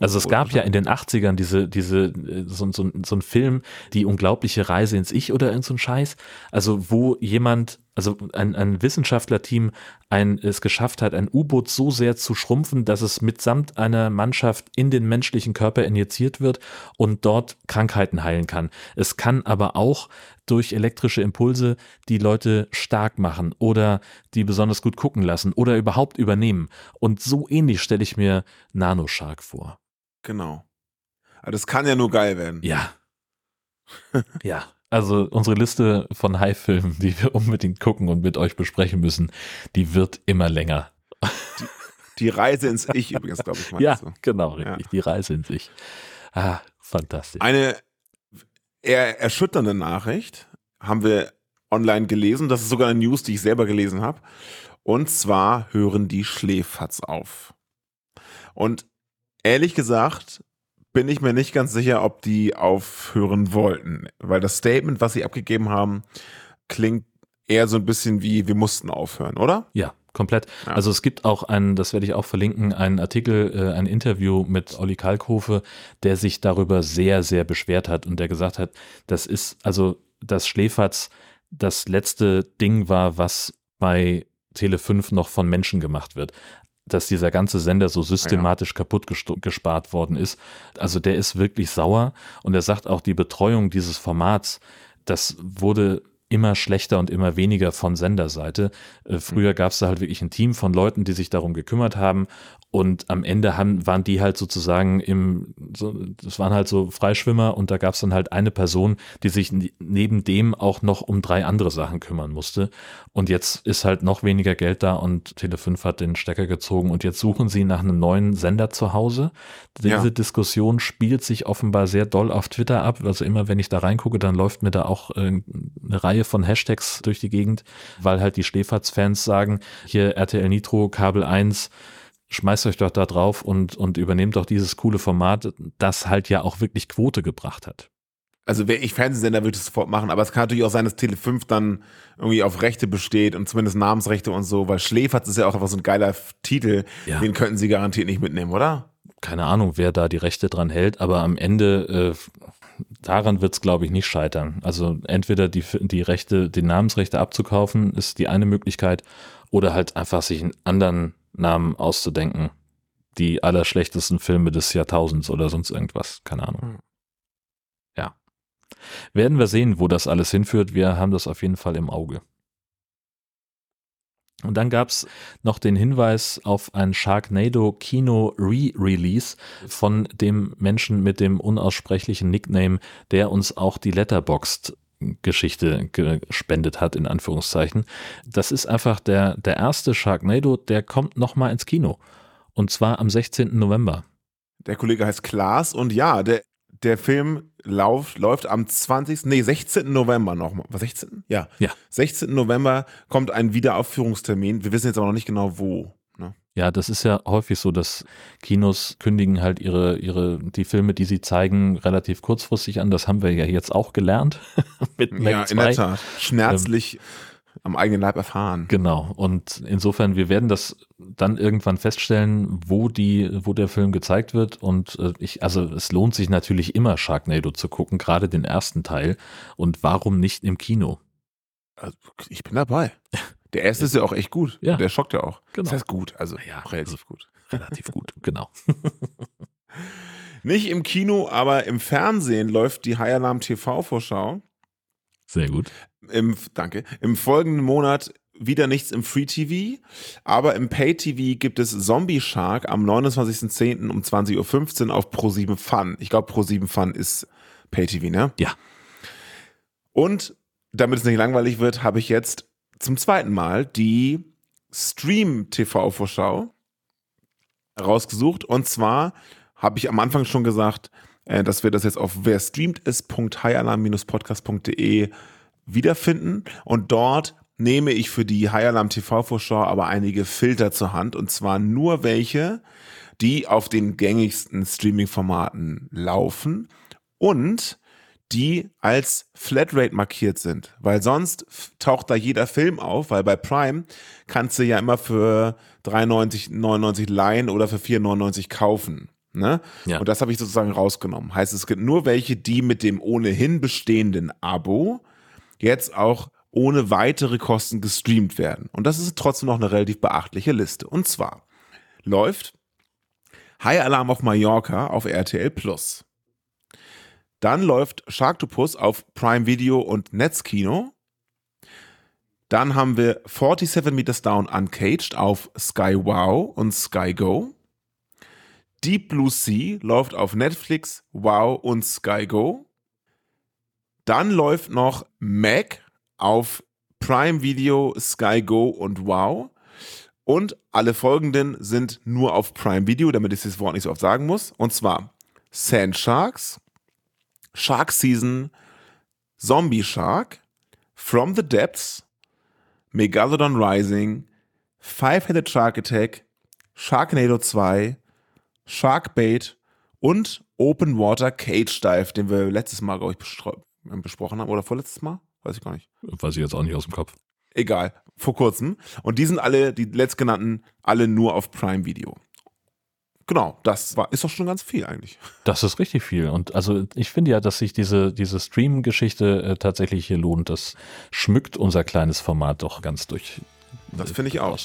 Also es gab ja oder? in den 80ern diese, diese, äh, so, so, so ein Film, die unglaubliche Reise ins Ich oder irgend so ein Scheiß. Also wo jemand Also ein, ein Wissenschaftlerteam ein, es geschafft hat, ein U-Boot so sehr zu schrumpfen, dass es mitsamt einer Mannschaft in den menschlichen Körper injiziert wird und dort Krankheiten heilen kann. Es kann aber auch durch elektrische Impulse die Leute stark machen oder die besonders gut gucken lassen oder überhaupt übernehmen. Und so ähnlich stelle ich mir Nanoshark vor. Genau. Aber das kann ja nur geil werden. Ja. ja. Also unsere Liste von High-Filmen, die wir unbedingt gucken und mit euch besprechen müssen, die wird immer länger. Die, die Reise ins Ich übrigens, glaube ich. Ja, du. genau, richtig. Ja. Die Reise ins Ich. Ah, fantastisch. Eine eher erschütternde Nachricht haben wir online gelesen. Das ist sogar eine News, die ich selber gelesen habe. Und zwar hören die Schläferz auf. Und ehrlich gesagt bin ich mir nicht ganz sicher, ob die aufhören wollten, weil das Statement, was sie abgegeben haben, klingt eher so ein bisschen wie wir mussten aufhören, oder? Ja, komplett. Ja. Also es gibt auch einen, das werde ich auch verlinken, einen Artikel, äh, ein Interview mit Olli Kalkhofe, der sich darüber sehr, sehr beschwert hat und der gesagt hat, das ist, also das Schläferz das letzte Ding war, was bei Tele 5 noch von Menschen gemacht wird dass dieser ganze Sender so systematisch ja. kaputt gespart worden ist. Also der ist wirklich sauer und er sagt auch, die Betreuung dieses Formats, das wurde immer schlechter und immer weniger von Senderseite. Äh, früher mhm. gab es da halt wirklich ein Team von Leuten, die sich darum gekümmert haben und am Ende haben, waren die halt sozusagen im, so, das waren halt so Freischwimmer und da gab es dann halt eine Person, die sich neben dem auch noch um drei andere Sachen kümmern musste. Und jetzt ist halt noch weniger Geld da und Tele5 hat den Stecker gezogen und jetzt suchen sie nach einem neuen Sender zu Hause. Diese ja. Diskussion spielt sich offenbar sehr doll auf Twitter ab. Also immer wenn ich da reingucke, dann läuft mir da auch äh, eine Reihe von Hashtags durch die Gegend, weil halt die Schläferz-Fans sagen, hier RTL Nitro, Kabel 1, schmeißt euch doch da drauf und, und übernehmt doch dieses coole Format, das halt ja auch wirklich Quote gebracht hat. Also wäre ich Fernsehsender, würde ich es sofort machen, aber es kann natürlich auch sein, dass Tele5 dann irgendwie auf Rechte besteht und zumindest Namensrechte und so, weil Schläferz ist ja auch einfach so ein geiler Titel, ja. den könnten sie garantiert nicht mitnehmen, oder? Keine Ahnung, wer da die Rechte dran hält, aber am Ende äh, daran wird es, glaube ich, nicht scheitern. Also entweder die, die Rechte, die Namensrechte abzukaufen, ist die eine Möglichkeit, oder halt einfach sich einen anderen Namen auszudenken. Die allerschlechtesten Filme des Jahrtausends oder sonst irgendwas. Keine Ahnung. Hm. Ja. Werden wir sehen, wo das alles hinführt. Wir haben das auf jeden Fall im Auge. Und dann gab es noch den Hinweis auf ein Sharknado Kino Re-Release von dem Menschen mit dem unaussprechlichen Nickname, der uns auch die Letterboxd Geschichte gespendet hat, in Anführungszeichen. Das ist einfach der, der erste Sharknado, der kommt nochmal ins Kino. Und zwar am 16. November. Der Kollege heißt Klaas und ja, der, der Film lauf, läuft am 20. Nee, 16. November nochmal. Was 16? Ja. Ja. 16. November kommt ein Wiederaufführungstermin. Wir wissen jetzt aber noch nicht genau wo. Ja, das ist ja häufig so, dass Kinos kündigen halt ihre, ihre, die Filme, die sie zeigen, relativ kurzfristig an. Das haben wir ja jetzt auch gelernt. mit Mac ja, 2. in der Tat. Schmerzlich ähm, am eigenen Leib erfahren. Genau. Und insofern, wir werden das dann irgendwann feststellen, wo die, wo der Film gezeigt wird. Und äh, ich, also es lohnt sich natürlich immer Sharknado zu gucken, gerade den ersten Teil. Und warum nicht im Kino? Also, ich bin dabei. Der erste ist ja auch echt gut. Ja. Der schockt ja auch. Genau. Das heißt gut, also ja, relativ also gut. Relativ gut, genau. Nicht im Kino, aber im Fernsehen läuft die High Alarm TV-Vorschau. Sehr gut. Im, danke. Im folgenden Monat wieder nichts im Free TV, aber im Pay TV gibt es Zombie Shark am 29.10. um 20.15 Uhr auf Pro7 Fun. Ich glaube, Pro7 Fun ist Pay TV, ne? Ja. Und damit es nicht langweilig wird, habe ich jetzt zum zweiten Mal die Stream-TV-Vorschau rausgesucht. Und zwar habe ich am Anfang schon gesagt, äh, dass wir das jetzt auf wer streamt ist.highalarm-podcast.de wiederfinden. Und dort nehme ich für die High Alarm TV Vorschau aber einige Filter zur Hand. Und zwar nur welche, die auf den gängigsten Streaming-Formaten laufen und die als Flatrate markiert sind, weil sonst taucht da jeder Film auf, weil bei Prime kannst du ja immer für 3,99 leihen oder für 4,99 kaufen. Ne? Ja. Und das habe ich sozusagen rausgenommen. Heißt, es gibt nur welche, die mit dem ohnehin bestehenden Abo jetzt auch ohne weitere Kosten gestreamt werden. Und das ist trotzdem noch eine relativ beachtliche Liste. Und zwar läuft High Alarm auf Mallorca auf RTL Plus. Dann läuft Sharktopus auf Prime Video und Netzkino. Dann haben wir 47 Meters Down Uncaged auf Sky Wow und Sky Go. Deep Blue Sea läuft auf Netflix, Wow und Sky Go. Dann läuft noch Mac auf Prime Video, Sky Go und Wow. Und alle folgenden sind nur auf Prime Video, damit ich das Wort nicht so oft sagen muss. Und zwar Sand Sharks, Shark Season, Zombie Shark, From the Depths, Megalodon Rising, Five-Headed Shark Attack, Sharknado 2, Sharkbait und Open Water Cage Dive, den wir letztes Mal, glaube ich, besprochen haben. Oder vorletztes Mal? Weiß ich gar nicht. Weiß ich jetzt auch nicht aus dem Kopf. Egal, vor kurzem. Und die sind alle, die letztgenannten, alle nur auf Prime Video. Genau, das war, ist doch schon ganz viel eigentlich. Das ist richtig viel. Und also ich finde ja, dass sich diese, diese Stream-Geschichte äh, tatsächlich hier lohnt. Das schmückt unser kleines Format doch ganz durch. Das finde ich auch.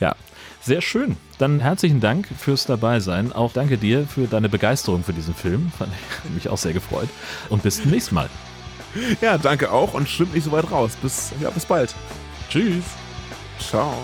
Ja, sehr schön. Dann herzlichen Dank fürs Dabeisein. Auch danke dir für deine Begeisterung für diesen Film. Fand ich mich auch sehr gefreut. Und bis zum nächsten Mal. Ja, danke auch und schwimmt nicht so weit raus. Bis, ja, bis bald. Tschüss. Ciao.